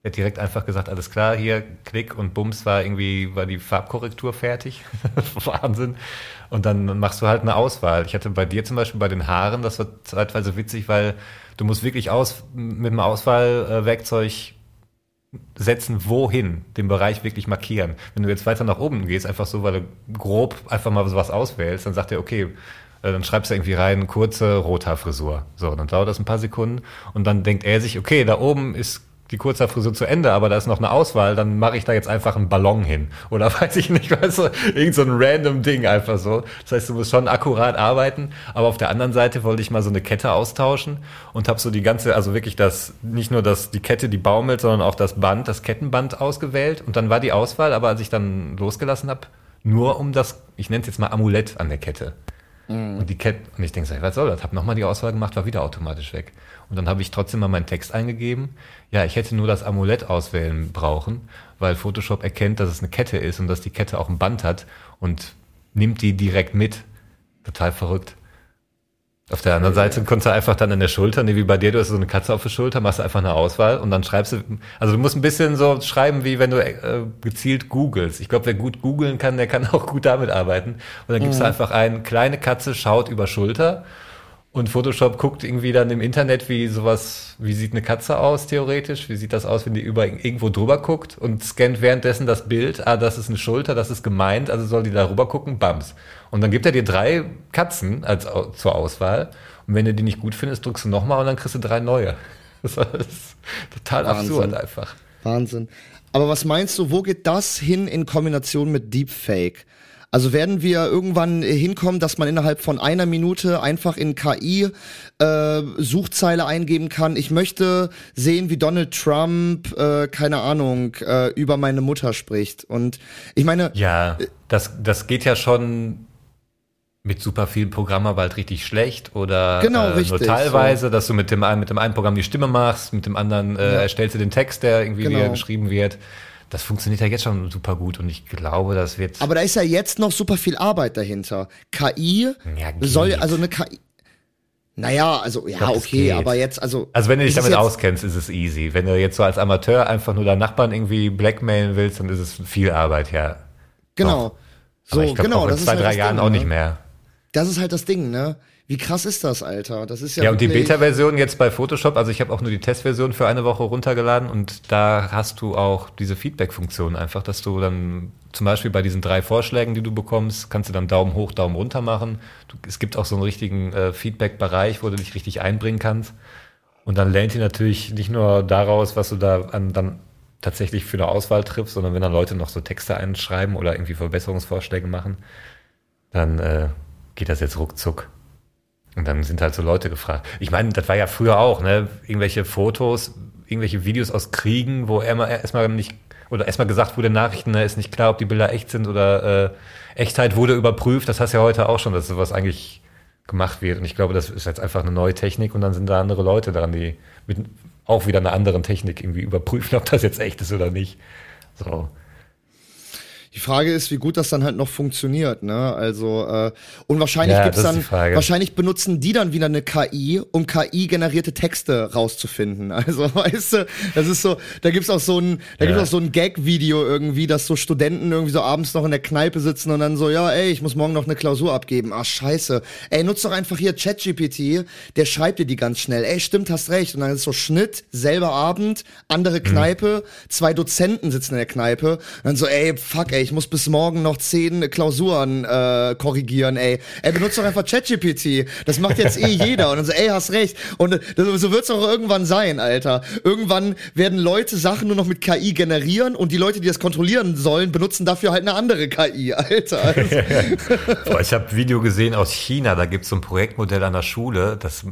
Er hat direkt einfach gesagt, alles klar, hier, Klick und Bums war irgendwie, war die Farbkorrektur fertig. Wahnsinn. Und dann machst du halt eine Auswahl. Ich hatte bei dir zum Beispiel bei den Haaren, das war zeitweise witzig, weil du musst wirklich aus, mit dem Auswahlwerkzeug setzen, wohin, den Bereich wirklich markieren. Wenn du jetzt weiter nach oben gehst, einfach so, weil du grob einfach mal sowas auswählst, dann sagt er, okay, äh, dann schreibst du irgendwie rein, kurze Rothaarfrisur. So, dann dauert das ein paar Sekunden und dann denkt er sich, okay, da oben ist die Kurzhaarfrisur zu Ende, aber da ist noch eine Auswahl, dann mache ich da jetzt einfach einen Ballon hin. Oder weiß ich nicht, weißt du, irgend so ein random Ding einfach so. Das heißt, du musst schon akkurat arbeiten, aber auf der anderen Seite wollte ich mal so eine Kette austauschen und habe so die ganze, also wirklich das, nicht nur das, die Kette, die baumelt, sondern auch das Band, das Kettenband ausgewählt und dann war die Auswahl, aber als ich dann losgelassen habe, nur um das, ich nenne es jetzt mal Amulett an der Kette. Und die Kette, und ich denke so, was soll das? Hab nochmal die Auswahl gemacht, war wieder automatisch weg. Und dann habe ich trotzdem mal meinen Text eingegeben. Ja, ich hätte nur das Amulett auswählen brauchen, weil Photoshop erkennt, dass es eine Kette ist und dass die Kette auch ein Band hat und nimmt die direkt mit. Total verrückt. Auf der anderen Seite konntest du einfach dann in der Schulter, nee, wie bei dir, du hast so eine Katze auf der Schulter, machst einfach eine Auswahl und dann schreibst du, also du musst ein bisschen so schreiben, wie wenn du äh, gezielt googelst. Ich glaube, wer gut googeln kann, der kann auch gut damit arbeiten. Und dann gibst du einfach ein, kleine Katze schaut über Schulter und Photoshop guckt irgendwie dann im Internet, wie sowas, wie sieht eine Katze aus, theoretisch? Wie sieht das aus, wenn die über irgendwo drüber guckt und scannt währenddessen das Bild? Ah, das ist eine Schulter, das ist gemeint, also soll die da rüber gucken, bams. Und dann gibt er dir drei Katzen als, zur Auswahl. Und wenn du die nicht gut findest, drückst du nochmal und dann kriegst du drei neue. Das ist total Wahnsinn. absurd einfach. Wahnsinn. Aber was meinst du, wo geht das hin in Kombination mit Deepfake? Also werden wir irgendwann hinkommen, dass man innerhalb von einer Minute einfach in KI äh, Suchzeile eingeben kann. Ich möchte sehen, wie Donald Trump, äh, keine Ahnung, äh, über meine Mutter spricht. Und ich meine, Ja, das, das geht ja schon mit super vielen Programmen aber halt richtig schlecht oder Genau, äh, nur richtig, teilweise, dass du mit dem einen mit dem einen Programm die Stimme machst, mit dem anderen äh, Ja. erstellst du den Text, der irgendwie Genau. wieder geschrieben wird. Das funktioniert ja jetzt schon super gut und ich glaube, das wird aber da ist ja jetzt noch super viel Arbeit dahinter. KI Ja, soll, also eine KI. Naja, also ja, das okay, aber jetzt, also. Also wenn du dich damit auskennst, ist es easy. Wenn du jetzt so als Amateur einfach nur deinen Nachbarn irgendwie blackmailen willst, dann ist es viel Arbeit, ja. Genau. Doch. So, Aber ich glaube genau, auch in das ist zwei, halt drei das Jahren Ding, auch ne? nicht mehr. Das ist halt das Ding, ne? Wie krass ist das, Alter? Das ist ja. Ja, und die Beta-Version jetzt bei Photoshop, also ich habe auch nur die Testversion für eine Woche runtergeladen und da hast du auch diese Feedback-Funktion einfach, dass du dann zum Beispiel bei diesen drei Vorschlägen, die du bekommst, kannst du dann Daumen hoch, Daumen runter machen. Du, es gibt auch so einen richtigen äh, Feedback-Bereich, wo du dich richtig einbringen kannst. Und dann lernt ihr natürlich nicht nur daraus, was du da an, dann tatsächlich für eine Auswahl triffst, sondern wenn dann Leute noch so Texte einschreiben oder irgendwie Verbesserungsvorschläge machen, dann äh, geht das jetzt ruckzuck. Und dann sind halt so Leute gefragt. Ich meine, das war ja früher auch, ne? Irgendwelche Fotos, irgendwelche Videos aus Kriegen, wo erstmal nicht, oder erstmal gesagt wurde, Nachrichten, ne, ist nicht klar, ob die Bilder echt sind oder äh, Echtheit wurde überprüft. Das hast du ja heute auch schon, dass sowas eigentlich gemacht wird. Und ich glaube, das ist jetzt einfach eine neue Technik und dann sind da andere Leute dran, die mit auch wieder einer anderen Technik irgendwie überprüfen, ob das jetzt echt ist oder nicht. So. Die Frage ist, wie gut das dann halt noch funktioniert, ne? Also, äh, und wahrscheinlich Ja, gibt's dann, wahrscheinlich benutzen die dann wieder eine KI, um KI-generierte Texte rauszufinden. Also, weißt du, das ist so, da gibt's auch so ein, da Ja. gibt's auch so ein Gag-Video irgendwie, dass so Studenten irgendwie so abends noch in der Kneipe sitzen und dann so, ja, ey, ich muss morgen noch eine Klausur abgeben. Ah, scheiße. Ey, nutz doch einfach hier ChatGPT, der schreibt dir die ganz schnell. Ey, stimmt, hast recht. Und dann ist so Schnitt, selber Abend, andere Kneipe, zwei Dozenten sitzen in der Kneipe. Und dann so, ey, fuck, ey, ich muss bis morgen noch zehn Klausuren äh, korrigieren, ey. Ey, benutzt doch einfach ChatGPT. Das macht jetzt eh jeder. Und dann so, ey, hast recht. Und äh, das, so wird's auch irgendwann sein, Alter. Irgendwann werden Leute Sachen nur noch mit KI generieren und die Leute, die das kontrollieren sollen, benutzen dafür halt eine andere KI, Alter. Also, Boah, ich habe ein Video gesehen aus China, da gibt es so ein Projektmodell an der Schule, das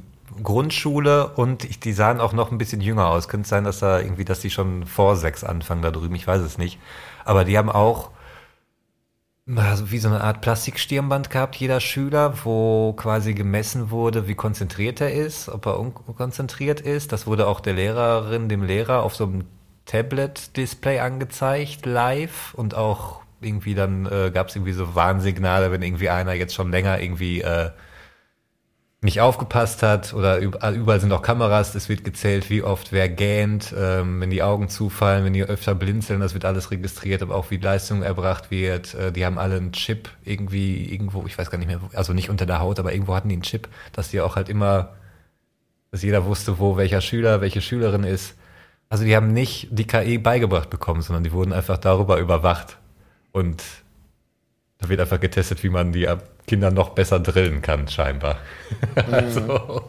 Grundschule und die sahen auch noch ein bisschen jünger aus. Könnte sein, dass da irgendwie, dass die schon vor sechs anfangen da drüben, ich weiß es nicht. Aber die haben auch wie so eine Art Plastikstirnband gehabt, jeder Schüler, wo quasi gemessen wurde, wie konzentriert er ist, ob er unkonzentriert ist. Das wurde auch der Lehrerin, dem Lehrer auf so einem Tablet-Display angezeigt, live und auch irgendwie dann äh, gab es irgendwie so Warnsignale, wenn irgendwie einer jetzt schon länger irgendwie äh, nicht aufgepasst hat oder überall, überall sind auch Kameras, es wird gezählt, wie oft wer gähnt, ähm, wenn die Augen zufallen, wenn die öfter blinzeln, das wird alles registriert, aber auch wie Leistung erbracht wird. Äh, die haben alle einen Chip irgendwie irgendwo, ich weiß gar nicht mehr, also nicht unter der Haut, aber irgendwo hatten die einen Chip, dass die auch halt immer, dass jeder wusste, wo welcher Schüler, welche Schülerin ist. Also die haben nicht die KI beigebracht bekommen, sondern die wurden einfach darüber überwacht. Und da wird einfach getestet, wie man die Kinder noch besser drillen kann, scheinbar. also,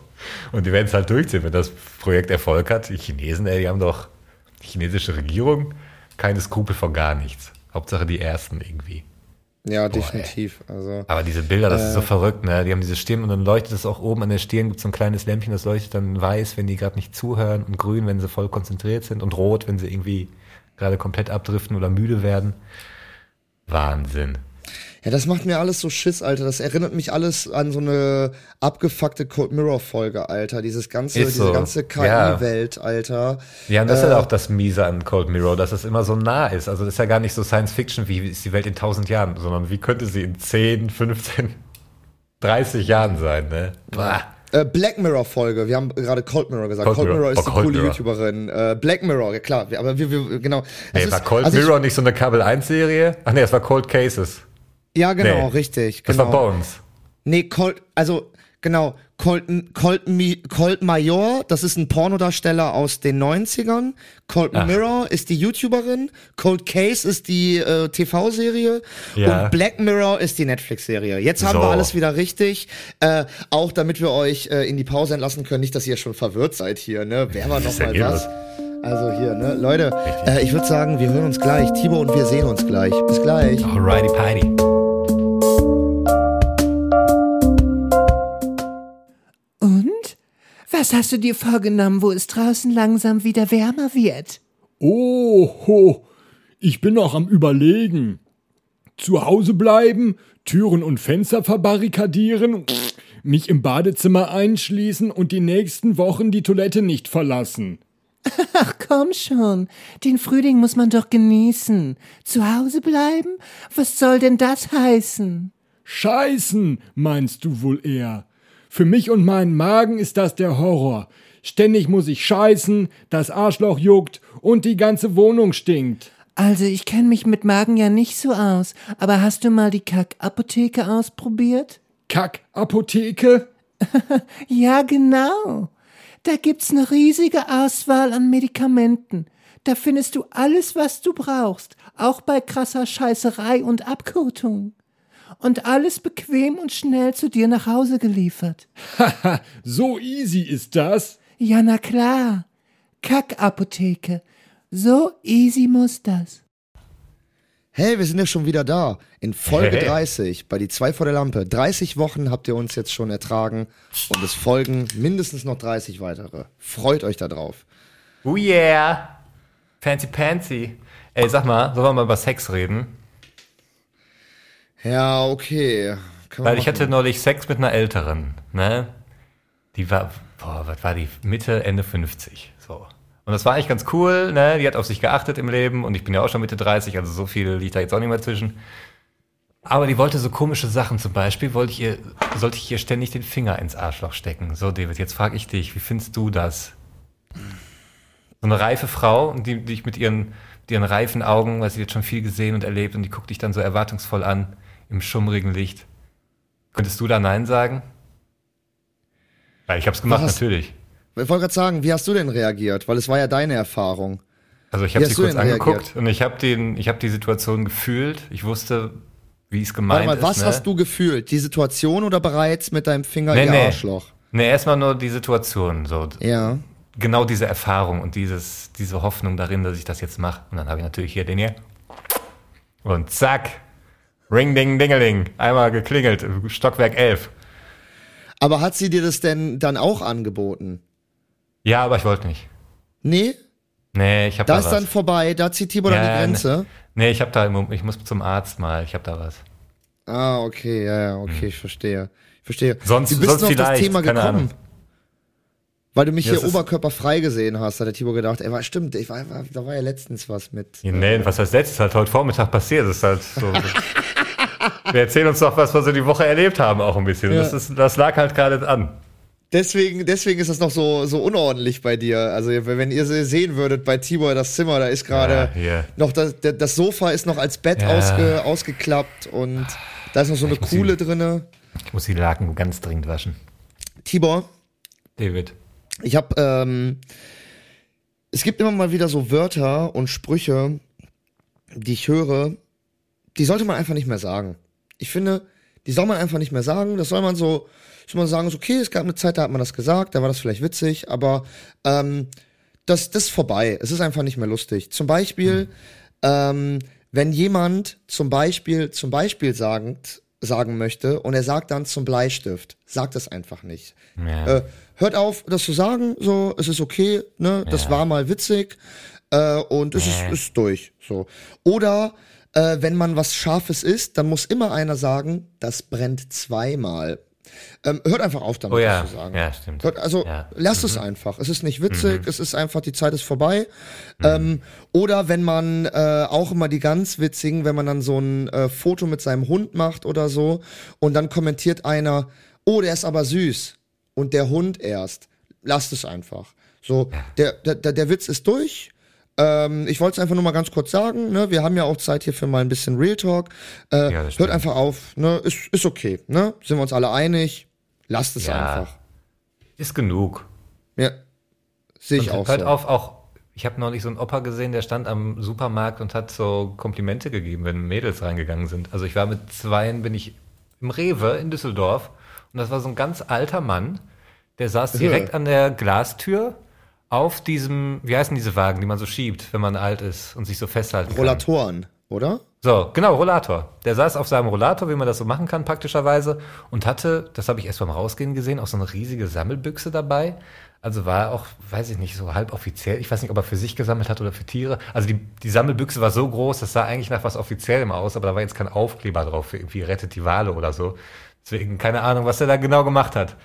und die werden es halt durchziehen, wenn das Projekt Erfolg hat. Die Chinesen, ey, die haben doch, die chinesische Regierung, keine Skrupel vor gar nichts. Hauptsache die Ersten irgendwie. ja, ey. definitiv. Also, Aber diese Bilder, das Äh. ist so verrückt, ne? Die haben diese Stirn und dann leuchtet es auch oben an der Stirn, gibt so ein kleines Lämpchen, das leuchtet dann weiß, wenn die gerade nicht zuhören und grün, wenn sie voll konzentriert sind und rot, wenn sie irgendwie gerade komplett abdriften oder müde werden. Wahnsinn. Ja, das macht mir alles so Schiss, Alter. Das erinnert mich alles an so eine abgefuckte Cold Mirror Folge, Alter. Dieses ganze, Ist diese so. ganze Ja. KI-Welt, Alter. Ja, und das ist Äh, ja auch das Miese an Cold Mirror, dass es immer so nah ist. Also das ist ja gar nicht so Science Fiction, wie ist die Welt in tausend Jahren, sondern wie könnte sie in 10, 15, 30 Jahren sein, ne? Bah. Äh, Black Mirror Folge. Wir haben gerade Cold Mirror gesagt. Cold Cold, Mirror. Mirror, ist Oh, die Cold coole Mirror. YouTuberin. Äh, Black Mirror, ja klar. Aber wir, wir genau. Es ist- war Cold also Mirror nicht so eine Kabel 1 Serie? Ach nee, es war Cold Cases. Ja, genau, Nee. richtig. Das Genau. war Bones. Nee, Colt, also genau, Colt, Colt, Colt Major, das ist ein Pornodarsteller aus den 90ern. Colt Ach. Mirror ist die YouTuberin. Cold Case ist die äh, TV-Serie. Ja. Und Black Mirror ist die Netflix-Serie. Jetzt haben So. wir alles wieder richtig. Äh, auch damit wir euch äh, in die Pause entlassen können. Nicht, dass ihr schon verwirrt seid hier, ne? Wer war noch ist denn mal hier was? Also hier, ne? Leute, äh, ich würde sagen, wir hören uns gleich. Timo und wir sehen uns gleich. Bis gleich. Alrighty, Pighty. Was hast du dir vorgenommen, wo es draußen langsam wieder wärmer wird? Oh, ho, ich bin noch am Überlegen. Zu Hause bleiben, Türen und Fenster verbarrikadieren, mich im Badezimmer einschließen und die nächsten Wochen die Toilette nicht verlassen. Ach komm schon, den Frühling muss man doch genießen. Zu Hause bleiben? Was soll denn das heißen? Scheißen, meinst du wohl eher? Für mich und meinen Magen ist das der Horror. Ständig muss ich scheißen, das Arschloch juckt und die ganze Wohnung stinkt. Also ich kenne mich mit Magen ja nicht so aus, aber hast du mal die Kackapotheke ausprobiert? Kackapotheke? Ja, genau. Da gibt's eine riesige Auswahl an Medikamenten. Da findest du alles, was du brauchst, auch bei krasser Scheißerei und Abkotung. Und alles bequem und schnell zu dir nach Hause geliefert. Haha, so easy ist das? Ja, na klar. Kackapotheke. So easy muss das. Hey, wir sind ja schon wieder da. In Folge Hey. 30 bei die zwei vor der Lampe. 30 Wochen habt ihr uns jetzt schon ertragen und es folgen mindestens noch 30 weitere. Freut euch da drauf. Oh yeah. Fancy Pansy. Ey, sag mal, sollen wir mal über Sex reden? Ja, okay. Kann Weil ich machen. hatte neulich Sex mit einer Älteren, ne? Die war, boah, was war die? Mitte, Ende 50, so. Und das war eigentlich ganz cool, ne? Die hat auf sich geachtet im Leben und ich bin ja auch schon Mitte 30, also so viel liegt da jetzt auch nicht mehr zwischen. Aber die wollte so komische Sachen, zum Beispiel wollte ich ihr, sollte ich ihr ständig den Finger ins Arschloch stecken. So, David, jetzt frage ich dich, wie findest du das? So eine reife Frau, die, die ich mit ihren, mit ihren reifen Augen, weil sie hat schon viel gesehen und erlebt und die guckt dich dann so erwartungsvoll an im schummrigen Licht. Könntest du da Nein sagen? Weil ich hab's gemacht, Was? natürlich. Ich wollte gerade sagen, wie hast du denn reagiert? Weil es war ja deine Erfahrung. Also ich habe hast sie kurz angeguckt reagiert? und ich habe den, ich habe die Situation gefühlt. Ich wusste, wie es Warte gemeint mal, was ist. ne? hast du gefühlt? Die Situation oder bereits mit deinem Finger Nee, ihr nee. Arschloch? Nee, erstmal nur die Situation, so Ja. genau diese Erfahrung und dieses, diese Hoffnung darin, dass ich das jetzt mache. Und dann habe ich natürlich hier den hier. Und zack. Ring, ding, dingeling. Einmal geklingelt. Stockwerk 11. Aber hat sie dir das denn dann auch angeboten? Ja, aber ich wollte nicht. Nee, Nee, ich habe da da, ist was. dann vorbei, da zieht Tibor dann Ja, die Grenze. Nee, ich habe da, im ich muss zum Arzt mal. Ich habe da was. Ah, okay, ja, ja, okay, ich verstehe. Ich verstehe. Hm. Sonst- Wie bist sonst du auf das Thema gekommen? Ahnung. Weil du mich Ja, hier oberkörperfrei gesehen hast, hat der Tibor gedacht, ey, war, stimmt, ich war, war, da war ja letztens was mit. Nee, was heißt letztes halt heute Vormittag passiert? Das ist halt so. Wir erzählen uns doch, was wir so die Woche erlebt haben, auch ein bisschen. Ja. Das, ist, das lag halt gerade an. Deswegen, deswegen ist das noch so, so unordentlich bei dir. Also, wenn ihr se- sehen würdet bei Tibor das Zimmer, da ist gerade Ja, hier. noch das, das Sofa ist noch als Bett Ja. ausge, ausgeklappt und da ist noch so eine Kuhle drinne. Ich muss die Laken ganz dringend waschen. Tibor, David. Ich habe, ähm, es gibt immer mal wieder so Wörter und Sprüche, die ich höre, die sollte man einfach nicht mehr sagen. Ich finde, die soll man einfach nicht mehr sagen. Das soll man so, soll man sagen, so, okay, es gab eine Zeit, da hat man das gesagt, da war das vielleicht witzig, aber ähm, das, das ist vorbei. Es ist einfach nicht mehr lustig. Zum Beispiel, ähm, wenn jemand zum Beispiel, zum Beispiel sagend, sagen möchte und er sagt dann zum Bleistift, sagt es einfach nicht. Ja. Äh, hört auf, das zu sagen, so, es ist okay, ne, das Ja. war mal witzig äh, und es ist, ist durch, so. Oder äh, wenn man was Scharfes isst, dann muss immer einer sagen, das brennt zweimal. Ähm, hört einfach auf damit, Oh ja, zu sagen. ja, stimmt. Hört, also Ja. Mhm. lasst es einfach. Es ist nicht witzig, es ist einfach, die Zeit ist vorbei. Ähm, oder wenn man äh, auch immer die ganz witzigen, wenn man dann so ein äh, Foto mit seinem Hund macht oder so und dann kommentiert einer, oh, der ist aber süß und der Hund erst. Lasst es einfach. So, der, der, der, der Witz ist durch. Ähm, ich wollte es einfach nur mal ganz kurz sagen, ne? Wir haben ja auch Zeit hier für mal ein bisschen Real Talk. Äh, Ja, hört einfach auf, ne? Ist, ist okay, ne? Sind wir uns alle einig? Lasst es Ja. einfach. Ist genug. Ja. Sehe ich Und auch hört so. auf, auch. Ich habe neulich so einen Opa gesehen, der stand am Supermarkt und hat so Komplimente gegeben, wenn Mädels reingegangen sind. Also ich war mit zweien, bin ich im Rewe in Düsseldorf und das war so ein ganz alter Mann, der saß direkt an der Glastür auf diesem, wie heißen diese Wagen, die man so schiebt, wenn man alt ist und sich so festhalten kann. Rollatoren. oder? So, genau, Rollator. Der saß auf seinem Rollator, wie man das so machen kann, praktischerweise, und hatte, das habe ich erst beim Rausgehen gesehen, auch so eine riesige Sammelbüchse dabei. Also war auch, weiß ich nicht, so halb offiziell. Ich weiß nicht, ob er für sich gesammelt hat oder für Tiere. Also die, die Sammelbüchse war so groß, das sah eigentlich nach was Offiziellem aus, aber da war jetzt kein Aufkleber drauf für irgendwie Rettet die Wale oder so. Deswegen keine Ahnung, was er da genau gemacht hat.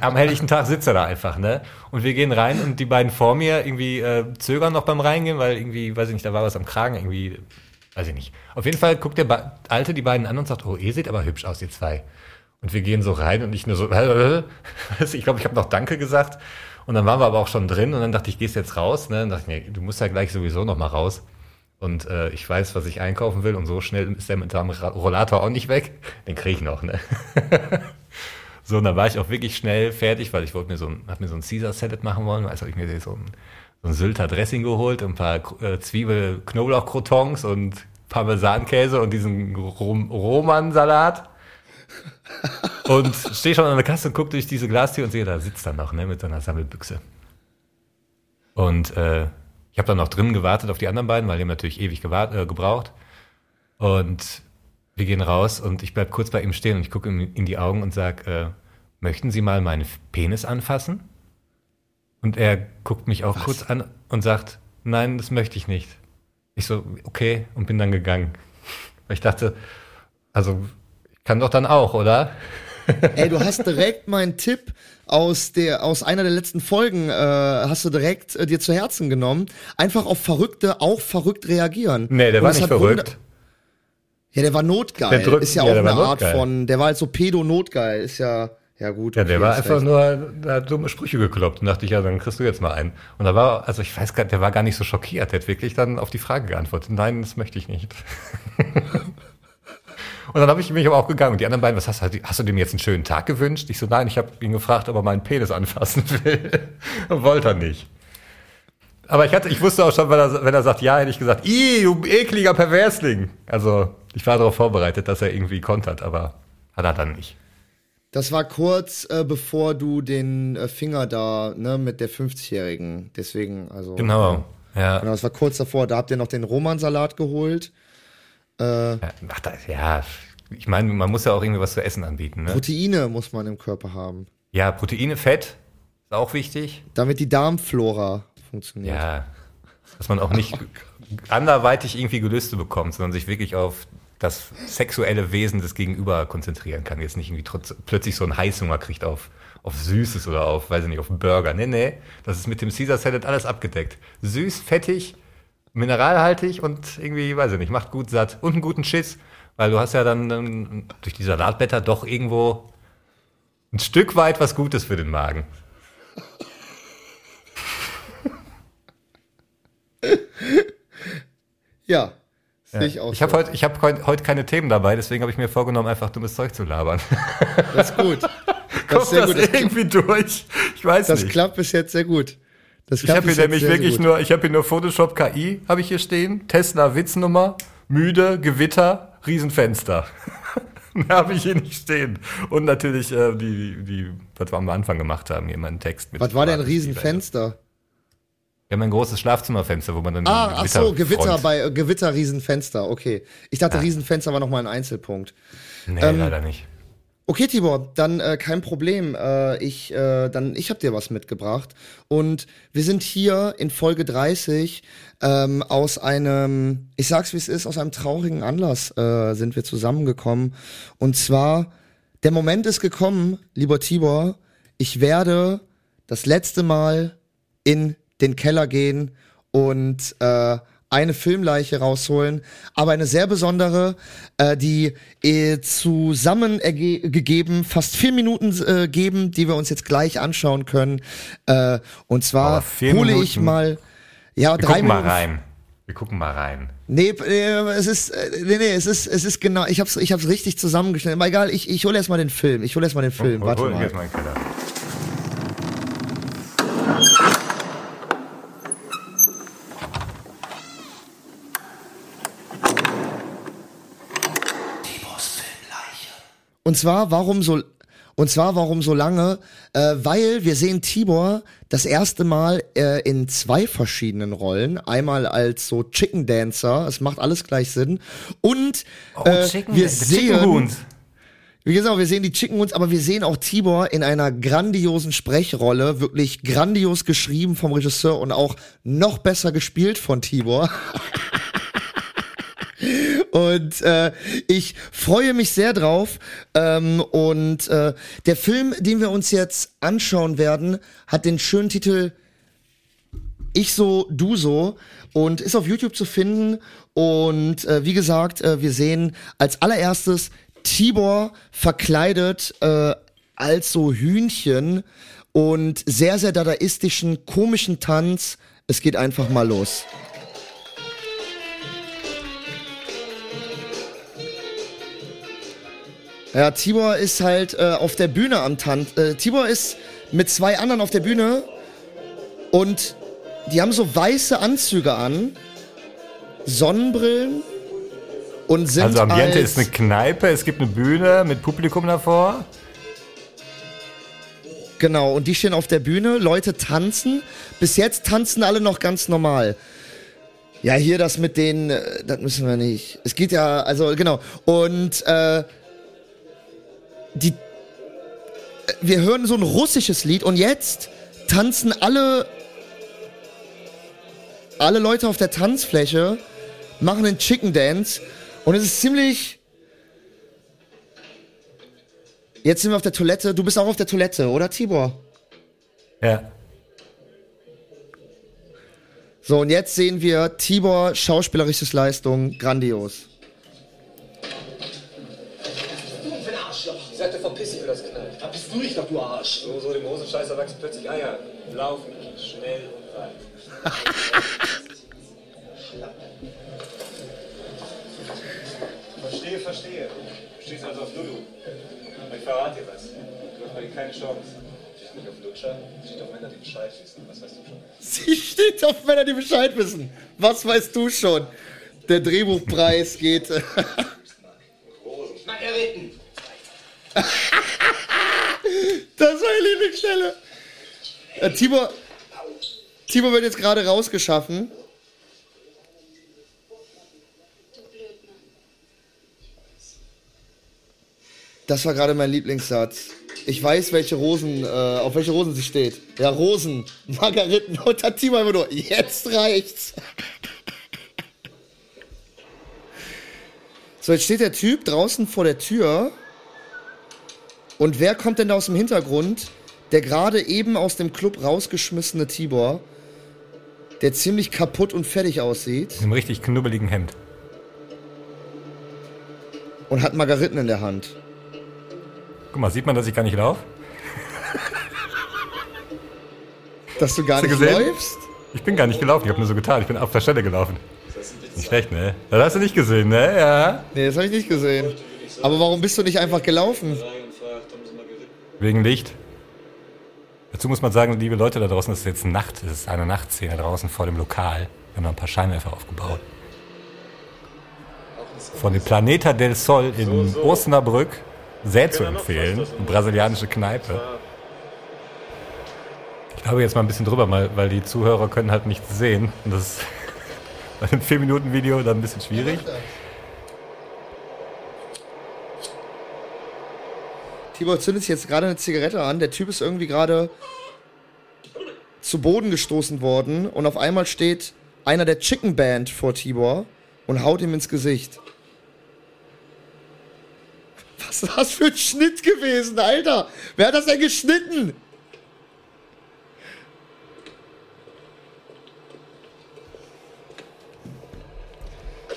Am helllichen Tag sitzt er da einfach, ne? Und wir gehen rein und die beiden vor mir irgendwie äh, zögern noch beim Reingehen, weil irgendwie, weiß ich nicht, da war was am Kragen, irgendwie, weiß ich nicht. Auf jeden Fall guckt der ba Alte die beiden an und sagt, oh, ihr seht aber hübsch aus, ihr zwei. Und wir gehen so rein und ich nur so, äh, ich glaube, ich habe noch Danke gesagt. Und dann waren wir aber auch schon drin und dann dachte ich, gehst jetzt raus. Ne? Dann dachte ich, nee, du musst ja gleich sowieso noch mal raus. Und äh, ich weiß, was ich einkaufen will und so schnell ist der mit seinem Rollator auch nicht weg. Den kriege ich noch, ne? so, und dann war ich auch wirklich schnell fertig, weil ich wollte mir so ein, hab mir so ein Caesar-Salad machen wollen. Also habe ich mir so ein, so ein Sylter Dressing geholt, ein paar äh, Zwiebel-Knoblauch-Crotons und Parmesankäse und diesen Rom Roman-Salat. Und stehe schon an der Kasse und gucke durch diese Glastür und sehe, da sitzt er noch, ne, mit seiner Sammelbüchse. Und äh, ich habe dann noch drinnen gewartet auf die anderen beiden, weil die haben natürlich ewig gewart, äh, gebraucht. Und wir gehen raus und ich bleib kurz bei ihm stehen und ich gucke ihm in die Augen und sag, äh, möchten Sie mal meinen Penis anfassen? Und er guckt mich auch Was? kurz an und sagt, nein, das möchte ich nicht. Ich so, okay, und bin dann gegangen. Weil ich dachte, also, ich kann doch dann auch, oder? Ey, du hast direkt meinen Tipp aus der aus einer der letzten Folgen äh, hast du direkt äh, dir zu Herzen genommen. Einfach auf Verrückte auch verrückt reagieren. Nee, der Und war nicht verrückt. wunder- Ja, der war notgeil. Der drückt- ist ja, ja, auch eine war Art notgeil. von, der war halt so pedo-notgeil. Ist ja, ja gut. Ja, der war einfach recht. nur, der hat dumme Sprüche gekloppt und dachte ich, ja, dann kriegst du jetzt mal einen. Und da war, also ich weiß gar der war gar nicht so schockiert, der hat wirklich dann auf die Frage geantwortet, nein, das möchte ich nicht. und dann habe ich mich aber auch gegangen und die anderen beiden, was hast du, hast du dem jetzt einen schönen Tag gewünscht? Ich so, nein, ich habe ihn gefragt, ob er meinen Penis anfassen will. und wollte er nicht. Aber ich hatte, ich wusste auch schon, wenn er, wenn er sagt ja, hätte ich gesagt, ih, du ekliger Perversling. Also, ich war darauf vorbereitet, dass er irgendwie kontert, aber hat er dann nicht. Das war kurz äh, bevor du den äh, Finger da, ne, mit der 50-Jährigen. Deswegen, also. Genau. Ja. Genau, das war kurz davor. Da habt ihr noch den Romansalat geholt. Äh, Ja, Ach, das, ja, ich meine, man muss ja auch irgendwie was zu essen anbieten. Ne? Proteine muss man im Körper haben. Ja, Proteine, Fett ist auch wichtig. Damit die Darmflora funktioniert. Ja, dass man auch nicht anderweitig irgendwie Gelüste bekommt, sondern sich wirklich auf das sexuelle Wesen des Gegenüber konzentrieren kann. Jetzt nicht irgendwie trotz, plötzlich so einen Heißhunger kriegt auf, auf Süßes oder auf, weiß ich nicht, auf Burger. Nee, nee, das ist mit dem Caesar Salad alles abgedeckt. Süß, fettig, mineralhaltig und irgendwie, weiß ich nicht, macht gut satt und einen guten Schiss, weil du hast ja dann ähm, durch die Salatblätter doch irgendwo ein Stück weit was Gutes für den Magen. Ja, sehe Ja. ich auch. Ich habe so. heute, hab heut- keine Themen dabei, deswegen habe ich mir vorgenommen, einfach dummes Zeug zu labern. Das ist gut. Das Kommt ist sehr das gut. Das, irgendwie durch? Ich weiß das nicht. klappt bis jetzt sehr gut. Das ich habe hier nämlich wirklich gut. nur, ich habe hier nur Photoshop KI, habe ich hier stehen, Tesla Witznummer, müde, Gewitter, Riesenfenster. Mehr habe ich hier nicht stehen. Und natürlich äh, die, die, was wir am Anfang gemacht haben, hier meinen Text mit. Was war denn ein Riesenfenster? Wir haben ein großes Schlafzimmerfenster, wo man dann Ah, ach so, Gewitter bei äh, Gewitter Riesenfenster. Okay. Ich dachte, Ah. Riesenfenster war noch mal ein Einzelpunkt. Nee, ähm, leider nicht. Okay, Tibor, dann äh, kein Problem. Äh, ich, äh, dann, ich habe dir was mitgebracht. Und wir sind hier in Folge 30 ähm, aus einem, ich sag's wie es ist, aus einem traurigen Anlass äh, sind wir zusammengekommen. Und zwar, der Moment ist gekommen, lieber Tibor, ich werde das letzte Mal in den Keller gehen und äh, eine Filmleiche rausholen, aber eine sehr besondere, äh, die äh, zusammen gegeben fast vier Minuten äh, geben, die wir uns jetzt gleich anschauen können. Äh, und zwar hole ich Minuten? mal ja Wir drei gucken mal Minuten. rein. Wir gucken mal rein. Nee, äh, es ist äh, nee, nee, es ist es ist genau, ich hab's ich hab's richtig zusammengestellt. Aber egal, ich ich hole erst mal den Film. Ich hole erst mal den Film. Hol- Warte hol ihn mal. jetzt mal in den Keller. Und zwar, warum so. Und zwar, warum so lange? Äh, weil wir sehen Tibor das erste Mal äh, in zwei verschiedenen Rollen. Einmal als so Chicken Dancer, es macht alles gleich Sinn. Und äh, wir sehen... Wie gesagt, wir sehen die Chicken Ones, aber wir sehen auch Tibor in einer grandiosen Sprechrolle, wirklich grandios geschrieben vom Regisseur und auch noch besser gespielt von Tibor. Und äh, ich freue mich sehr drauf. Ähm, und äh, der Film, den wir uns jetzt anschauen werden, hat den schönen Titel Ich so, du so und ist auf YouTube zu finden. Und äh, wie gesagt, äh, wir sehen als allererstes Tibor verkleidet äh, als so Hühnchen und sehr, sehr dadaistischen, komischen Tanz. Es geht einfach mal los. Ja, Tibor ist halt äh, auf der Bühne am Tanz. Äh, Tibor ist mit zwei anderen auf der Bühne und die haben so weiße Anzüge an, Sonnenbrillen und sind Also Ambiente ist eine Kneipe, es gibt eine Bühne mit Publikum davor. Genau, und die stehen auf der Bühne, Leute tanzen. Bis jetzt tanzen alle noch ganz normal. Ja, hier das mit den, äh, das müssen wir nicht. Es geht ja, also genau. Und äh, die, wir hören so ein russisches Lied und jetzt tanzen alle, alle Leute auf der Tanzfläche, machen einen Chicken Dance und es ist ziemlich. Jetzt sind wir auf der Toilette. Du bist auch auf der Toilette, oder Tibor? Ja. So, und jetzt sehen wir Tibor, schauspielerisches Leistung, grandios. Ich sagte, verpiss dich, wie das du dich doch, du Arsch. So, so, dem Hosenscheißer wachsen plötzlich Eier. Laufen, schnell und weit. verstehe, verstehe. Du stehst also auf Lulu. Aber ich verrate dir was. Du hast bei dir keine Chance. Steht nicht auf Lutscher, steht auf Männer, die Bescheid wissen. Was weißt du schon? Sie steht auf Männer, die Bescheid wissen. Was weißt du schon? Der Drehbuchpreis geht. äh, Margareten! Das ist meine Lieblingsstelle. Äh, Tibor, Tibor wird jetzt gerade rausgeschaffen. Das war gerade mein Lieblingssatz. Ich weiß, welche Rosen, äh, auf welche Rosen sie steht. Ja, Rosen, Margariten und dann Tibor immer nur, jetzt reicht's. So, jetzt steht der Typ draußen vor der Tür. Und wer kommt denn da aus dem Hintergrund? Der gerade eben aus dem Club rausgeschmissene Tibor, der ziemlich kaputt und fertig aussieht In einem richtig knubbeligen Hemd. und hat Margariten in der Hand. Guck mal, sieht man, dass ich gar nicht laufe? Dass du gar du nicht gesehen? läufst? Ich bin gar nicht gelaufen, ich habe nur so getan. Ich bin auf der Stelle gelaufen. Nicht schlecht, ne? Das hast du nicht gesehen, ne? Ja. Nee, das habe ich nicht gesehen. Aber warum bist du nicht einfach gelaufen? Wegen Licht. Dazu muss man sagen, liebe Leute da draußen, es ist jetzt Nacht. Es ist eine Nachtszene draußen vor dem Lokal. Wir haben noch ein paar Scheinwerfer aufgebaut. Von dem Planeta del Sol in Osnabrück sehr zu empfehlen. Eine brasilianische Kneipe. Ich glaube jetzt mal ein bisschen drüber, weil die Zuhörer können halt nichts sehen. Und das ist bei einem 4-Minuten-Video dann ein bisschen schwierig. Tibor zündet sich jetzt gerade eine Zigarette an. Der Typ ist irgendwie gerade zu Boden gestoßen worden und auf einmal steht einer der Chicken Band vor Tibor und haut ihm ins Gesicht. Was ist das für ein Schnitt gewesen, Alter? Wer hat das denn geschnitten?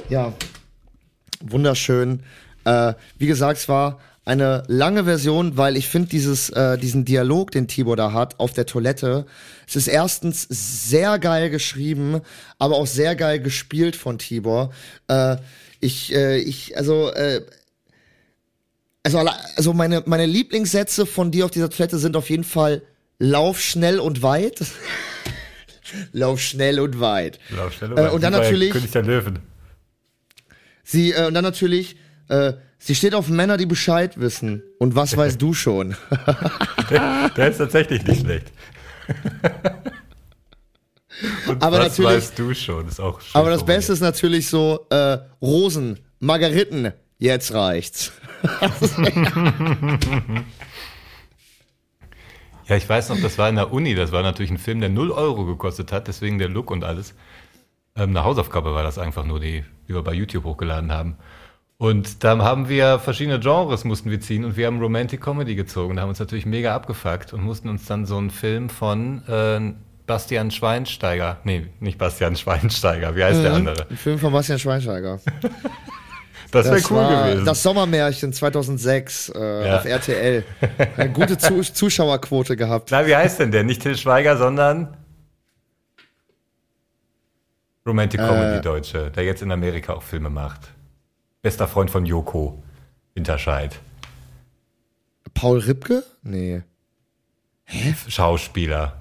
Ja, wunderschön. Äh, wie gesagt, es war eine lange Version, weil ich finde dieses äh, diesen Dialog, den Tibor da hat auf der Toilette, es ist erstens sehr geil geschrieben, aber auch sehr geil gespielt von Tibor. Äh, ich äh, ich also äh, also, also meine, meine Lieblingssätze von dir auf dieser Toilette sind auf jeden Fall Lauf schnell und weit. Lauf schnell und weit. Lauf schnell Äh, und dann Wie bei natürlich- König der Löwen. Sie, äh, und dann natürlich, Äh, sie steht auf Männer, die Bescheid wissen. Und was weißt du schon? Der, der ist tatsächlich nicht schlecht. Und Aber was natürlich- weißt du schon, ist auch schön Aber das formuliert. Beste ist natürlich so, äh, Rosen, Margariten, jetzt reicht's. Ja, ich weiß noch, das war in der Uni, das war natürlich ein Film, der 0 Euro gekostet hat, deswegen der Look und alles. Ähm, eine Hausaufgabe war das einfach nur, die, die wir bei YouTube hochgeladen haben. Und dann haben wir verschiedene Genres mussten wir ziehen und wir haben Romantic Comedy gezogen und haben uns natürlich mega abgefuckt und mussten uns dann so einen Film von äh, Bastian Schweinsteiger, nee, nicht Bastian Schweinsteiger, wie heißt der andere? Ein Film von Bastian Schweinsteiger. Das wäre cool gewesen. Das Sommermärchen 2006 äh, Ja. auf RTL. Eine gute Zu Zuschauerquote gehabt. Na, wie heißt denn der? Nicht Till Schweiger, sondern Romantic Comedy Äh. Deutsche, der jetzt in Amerika auch Filme macht. Bester Freund von Joko Winterscheid. Paul Ripke? Nee. Schauspieler.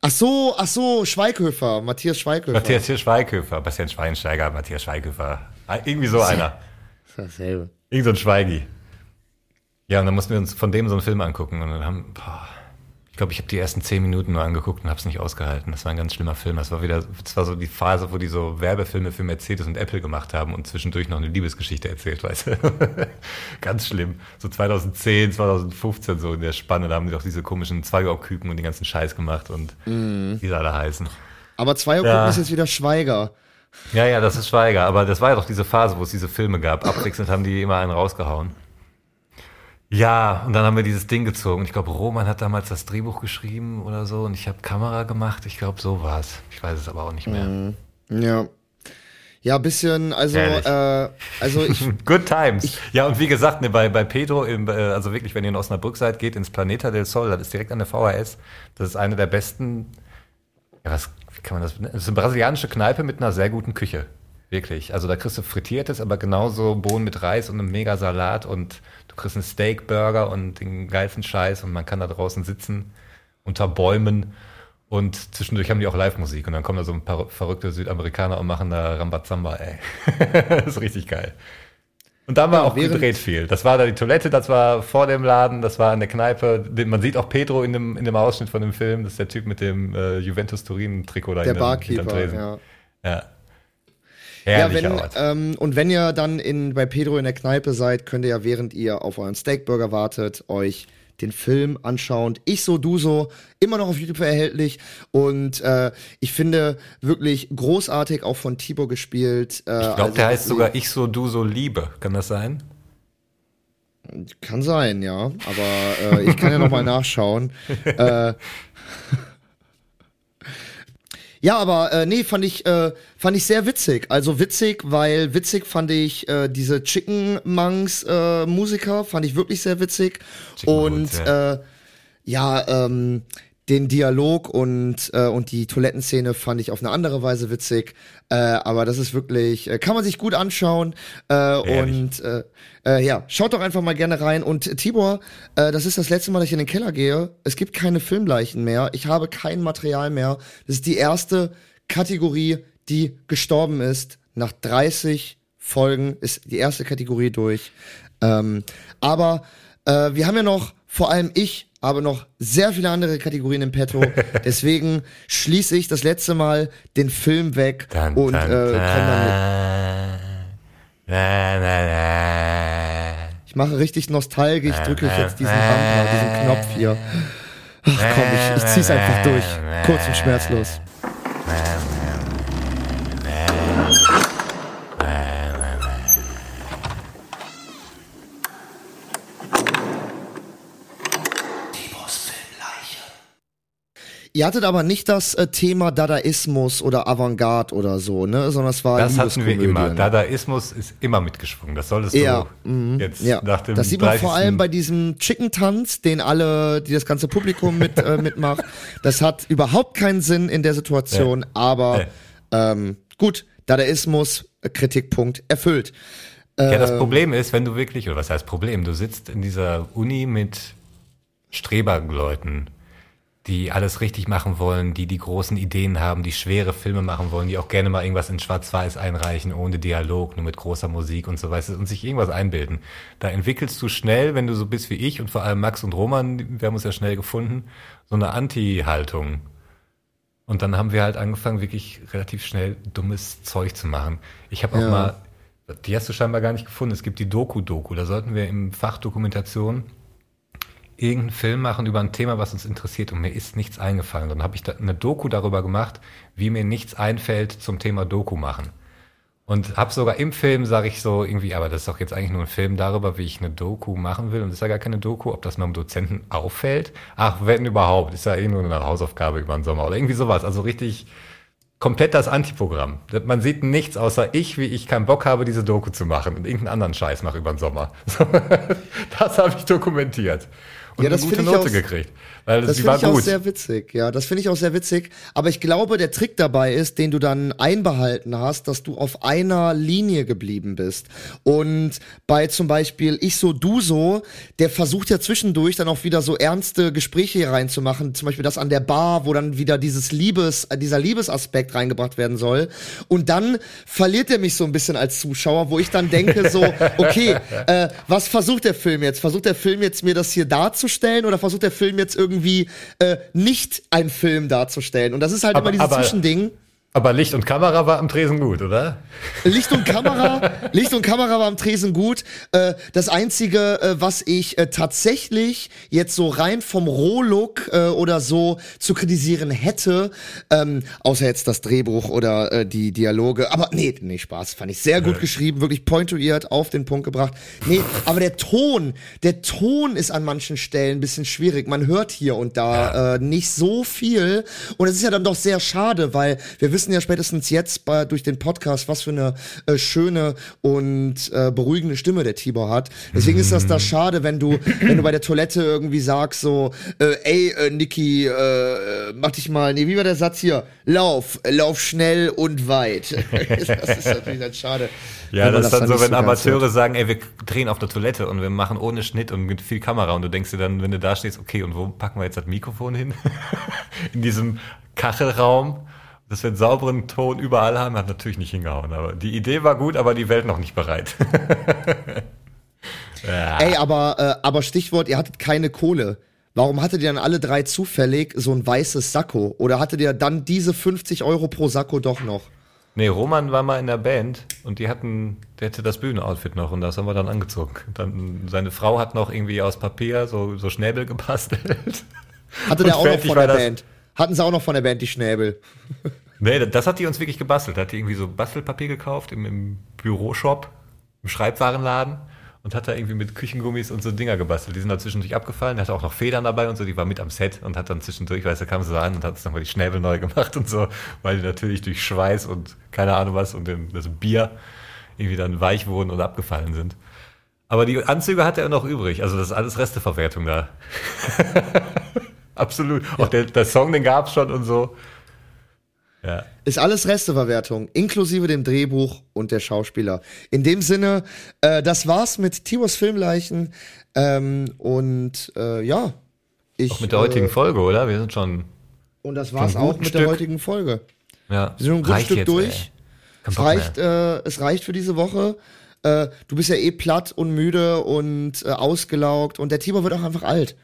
Ach so, ach so, Schweighöfer, Matthias Schweighöfer. Matthias Schweighöfer, Bastian Schweinsteiger, Matthias Schweighöfer. Ah, Irgendwie so einer. Dasselbe. Irgend so ein Schweigi. Ja, und dann mussten wir uns von dem so einen Film angucken und dann haben, boah, ich glaube, ich habe die ersten zehn Minuten nur angeguckt und habe es nicht ausgehalten. Das war ein ganz schlimmer Film. Das war wieder, das war so die Phase, wo die so Werbefilme für Mercedes und Apple gemacht haben und zwischendurch noch eine Liebesgeschichte erzählt, weißt du. ganz schlimm. So 2010, 2015 so in der Spanne, da haben die doch diese komischen Zweierküken und den ganzen Scheiß gemacht und wie sie alle heißen. Aber zwei Uhr Ja. ist jetzt wieder Schweiger. Ja, ja, das ist Schweiger. Aber das war ja doch diese Phase, wo es diese Filme gab. Abwechselnd haben die immer einen rausgehauen. Ja, und dann haben wir dieses Ding gezogen. Ich glaube, Roman hat damals das Drehbuch geschrieben oder so und ich habe Kamera gemacht. Ich glaube, so war's. Ich weiß es aber auch nicht mehr. Ja. Ja, bisschen, also, äh, also ich, Good times. ja, und wie gesagt, ne, bei, bei Pedro, im, äh, also wirklich, wenn ihr in Osnabrück seid, geht ins Planeta del Sol, das ist direkt an der VHS. Das ist eine der besten, ja, was wie kann man das benennen? Das ist eine brasilianische Kneipe mit einer sehr guten Küche. Wirklich. Also da kriegst du frittiertes, aber genauso Bohnen mit Reis und einem mega Salat und du kriegst einen Steakburger und den geilsten Scheiß und man kann da draußen sitzen unter Bäumen und zwischendurch haben die auch Live-Musik und dann kommen da so ein paar verrückte Südamerikaner und machen da Rambazamba, ey. das ist richtig geil. Und da haben wir Ja, auch gedreht viel. Das war da die Toilette, das war vor dem Laden, das war in der Kneipe. Man sieht auch Pedro in dem, in dem Ausschnitt von dem Film. Das ist der Typ mit dem äh, Juventus Turin-Trikot da der Barkeeper, Tresen. ja. Ja. Ja, Herrlicher wenn, Ort. ähm, und wenn ihr dann in, bei Pedro in der Kneipe seid, könnt ihr ja, während ihr auf euren Steakburger wartet, euch den Film anschauen. Ich so, du so, immer noch auf YouTube erhältlich. Und äh, ich finde wirklich großartig, auch von Tibor gespielt. Äh, ich glaube, also der heißt sogar Ich so, du so Liebe. Kann das sein? Kann sein, ja. Aber äh, ich kann ja noch mal nachschauen. äh, ja, aber äh, nee, fand ich, äh, fand ich sehr witzig. Also witzig, weil witzig fand ich äh, diese Chicken Monks äh, Musiker, fand ich wirklich sehr witzig. Chicken und Monks, ja. äh, ja, ähm, den Dialog und, äh, und die Toilettenszene fand ich auf eine andere Weise witzig. Äh, aber das ist wirklich, äh, kann man sich gut anschauen. Äh, und äh, äh, ja, schaut doch einfach mal gerne rein. Und äh, Tibor, äh, das ist das letzte Mal, dass ich in den Keller gehe. Es gibt keine Filmleichen mehr. Ich habe kein Material mehr. Das ist die erste Kategorie, die gestorben ist. Nach 30 Folgen ist die erste Kategorie durch. Ähm, aber äh, wir haben ja noch, vor allem ich, habe noch sehr viele andere Kategorien im Petto. Deswegen schließe ich das letzte Mal den Film weg Dun, und dun, äh, komm damit. Na, na, na. Ich mache richtig nostalgisch, drücke ich jetzt diesen Bumper, diesen Knopf hier. Ach komm, ich, ich zieh's einfach durch. Kurz und schmerzlos. Ihr hattet aber nicht das äh, Thema Dadaismus oder Avantgarde oder so, ne? Sondern es war Das hatten wir immer. Liebeskomödien. Dadaismus ist immer mitgeschwungen. Das solltest Ja, du mhm, jetzt ja. nach dem das sieht man 30. vor allem bei diesem Chicken-Tanz, den alle, die das ganze Publikum mit, äh, mitmacht. Das hat überhaupt keinen Sinn in der Situation, Nee. aber Nee. ähm, gut, Dadaismus, äh, Kritikpunkt erfüllt. Ja, das Ähm, Problem ist, wenn du wirklich, oder was heißt Problem, du sitzt in dieser Uni mit Streberleuten, die alles richtig machen wollen, die die großen Ideen haben, die schwere Filme machen wollen, die auch gerne mal irgendwas in Schwarz-Weiß einreichen, ohne Dialog, nur mit großer Musik und so weiter und sich irgendwas einbilden. Da entwickelst du schnell, wenn du so bist wie ich und vor allem Max und Roman, wir haben uns ja schnell gefunden, so eine Anti-Haltung. Und dann haben wir halt angefangen, wirklich relativ schnell dummes Zeug zu machen. Ich habe auch Ja. mal, die hast du scheinbar gar nicht gefunden, es gibt die Doku-Doku, da sollten wir im Fach Dokumentation irgendeinen Film machen über ein Thema, was uns interessiert und mir ist nichts eingefallen. Dann habe ich da eine Doku darüber gemacht, wie mir nichts einfällt zum Thema Doku machen. Und habe sogar im Film, sage ich so irgendwie, aber das ist doch jetzt eigentlich nur ein Film darüber, wie ich eine Doku machen will. Und das ist ja gar keine Doku, ob das meinem Dozenten auffällt. Ach, wenn überhaupt, ist ja eh nur eine Hausaufgabe über den Sommer oder irgendwie sowas. Also richtig komplett das Antiprogramm. Man sieht nichts außer ich, wie ich keinen Bock habe, diese Doku zu machen und irgendeinen anderen Scheiß mache über den Sommer. das habe ich dokumentiert. Und Ja, das eine gute finde ich Note auch- gekriegt. Weil Das sie finde ich auch gut. sehr witzig, ja. Das finde ich auch sehr witzig. Aber ich glaube, der Trick dabei ist, den du dann einbehalten hast, dass du auf einer Linie geblieben bist. Und bei zum Beispiel Ich so, du so, der versucht ja zwischendurch dann auch wieder so ernste Gespräche hier reinzumachen. Zum Beispiel das an der Bar, wo dann wieder dieses Liebes, äh, dieser Liebesaspekt reingebracht werden soll. Und dann verliert er mich so ein bisschen als Zuschauer, wo ich dann denke so, okay, äh, was versucht der Film jetzt? Versucht der Film jetzt mir das hier darzustellen oder versucht der Film jetzt irgendwie äh, nicht ein Film darzustellen? Und das ist halt Aber- immer dieses aber- Zwischending. Aber Licht und Kamera war am Tresen gut, oder? Licht und Kamera, Licht und Kamera war am Tresen gut. Äh, das einzige, äh, was ich äh, tatsächlich jetzt so rein vom Rohlook oder so zu kritisieren hätte, ähm, außer jetzt das Drehbuch oder die Dialoge, aber nee, nee, Spaß, fand ich sehr gut geschrieben, wirklich pointuiert auf den Punkt gebracht. Nee, aber der Ton, der Ton ist an manchen Stellen ein bisschen schwierig. Man hört hier und da äh, nicht so viel und es ist ja dann doch sehr schade, weil wir wissen ja spätestens jetzt bei, durch den Podcast, was für eine äh, schöne und äh, beruhigende Stimme der Tibor hat. Deswegen ist das da schade, wenn du, wenn du bei der Toilette irgendwie sagst so, äh, ey, äh, Niki, äh, mach dich mal, nee, wie war der Satz hier? Lauf, lauf schnell und weit. das ist natürlich dann schade. Ja, das ist dann so, nicht wenn ganz Amateure hört. sagen, ey, wir drehen auf der Toilette und wir machen ohne Schnitt und mit viel Kamera und du denkst dir dann, wenn du da stehst, okay, und wo packen wir jetzt das Mikrofon hin? In diesem Kachelraum, dass wir einen sauberen Ton überall haben, hat natürlich nicht hingehauen. Aber die Idee war gut, aber die Welt noch nicht bereit. ja. Ey, aber, äh, aber Stichwort, ihr hattet keine Kohle. Warum hattet ihr dann alle drei zufällig so ein weißes Sakko? Oder hattet ihr dann diese 50 Euro pro Sakko doch noch? Nee, Roman war mal in der Band und die hatten, der hatte das Bühnenoutfit noch und das haben wir dann angezogen. Dann, seine Frau hat noch irgendwie aus Papier so, so Schnäbel gebastelt. Hatte Und der auch noch von der das. Band? Hatten sie auch noch von der Band die Schnäbel? Nee, das hat die uns wirklich gebastelt. Da hat die irgendwie so Bastelpapier gekauft im, im Büroshop, im Schreibwarenladen und hat da irgendwie mit Küchengummis und so Dinger gebastelt. Die sind da zwischendurch abgefallen. Der hatte auch noch Federn dabei und so. Die war mit am Set und hat dann zwischendurch, weißt du, kam sie so an und hat uns nochmal die Schnäbel neu gemacht und so, weil die natürlich durch Schweiß und keine Ahnung was und das Bier irgendwie dann weich wurden und abgefallen sind. Aber die Anzüge hat er noch übrig. Also das ist alles Resteverwertung da. Absolut. Auch der, der Song, den gab's schon und so. Ja. Ist alles Resteverwertung, inklusive dem Drehbuch und der Schauspieler. In dem Sinne, äh, das war's mit Tibors Filmleichen. Ähm, und äh, ja, ich. Auch mit der heutigen äh, Folge, oder? Wir sind schon. Und das war's schon auch mit der Stück. heutigen Folge. Ja, Wir sind ein gutes Stück jetzt, durch. Es reicht, äh, es reicht für diese Woche. Äh, du bist ja eh platt und müde und äh, ausgelaugt und der Tibor wird auch einfach alt.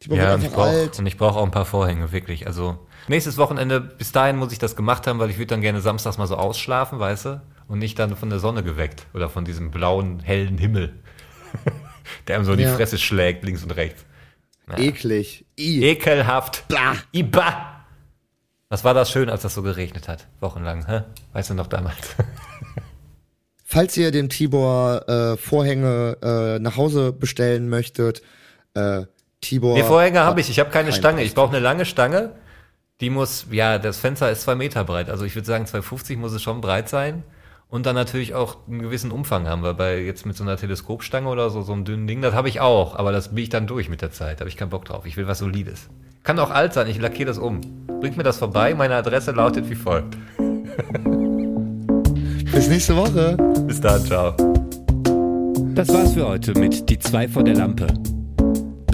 Tibor Ja, wird und ich einfach brauche alt. und ich brauche auch ein paar Vorhänge, wirklich. Also nächstes Wochenende, bis dahin muss ich das gemacht haben, weil ich würde dann gerne samstags mal so ausschlafen, weißt du? Und nicht dann von der Sonne geweckt oder von diesem blauen, hellen Himmel, der einem so in Ja. die Fresse schlägt, links und rechts. Eklig. I. Ekelhaft. Blah. Iba. Was war das schön, als das so geregnet hat, wochenlang, hä? Weißt du noch damals? Falls ihr dem Tibor äh, Vorhänge äh, nach Hause bestellen möchtet, äh, Tibor. Nee, Vorhänge habe ich. Ich habe keine Kein Stange. Ich brauche eine lange Stange. Die muss, ja, das Fenster ist zwei Meter breit. Also ich würde sagen, 2,50 muss es schon breit sein. Und dann natürlich auch einen gewissen Umfang haben wir. Bei jetzt mit so einer Teleskopstange oder so, so einem dünnen Ding, das habe ich auch. Aber das biege ich dann durch mit der Zeit. Da habe ich keinen Bock drauf. Ich will was Solides. Kann auch alt sein. Ich lackiere das um. Bringt mir das vorbei. Meine Adresse lautet wie folgt. Bis nächste Woche. Bis dann. Ciao. Das war's für heute mit Die zwei vor der Lampe.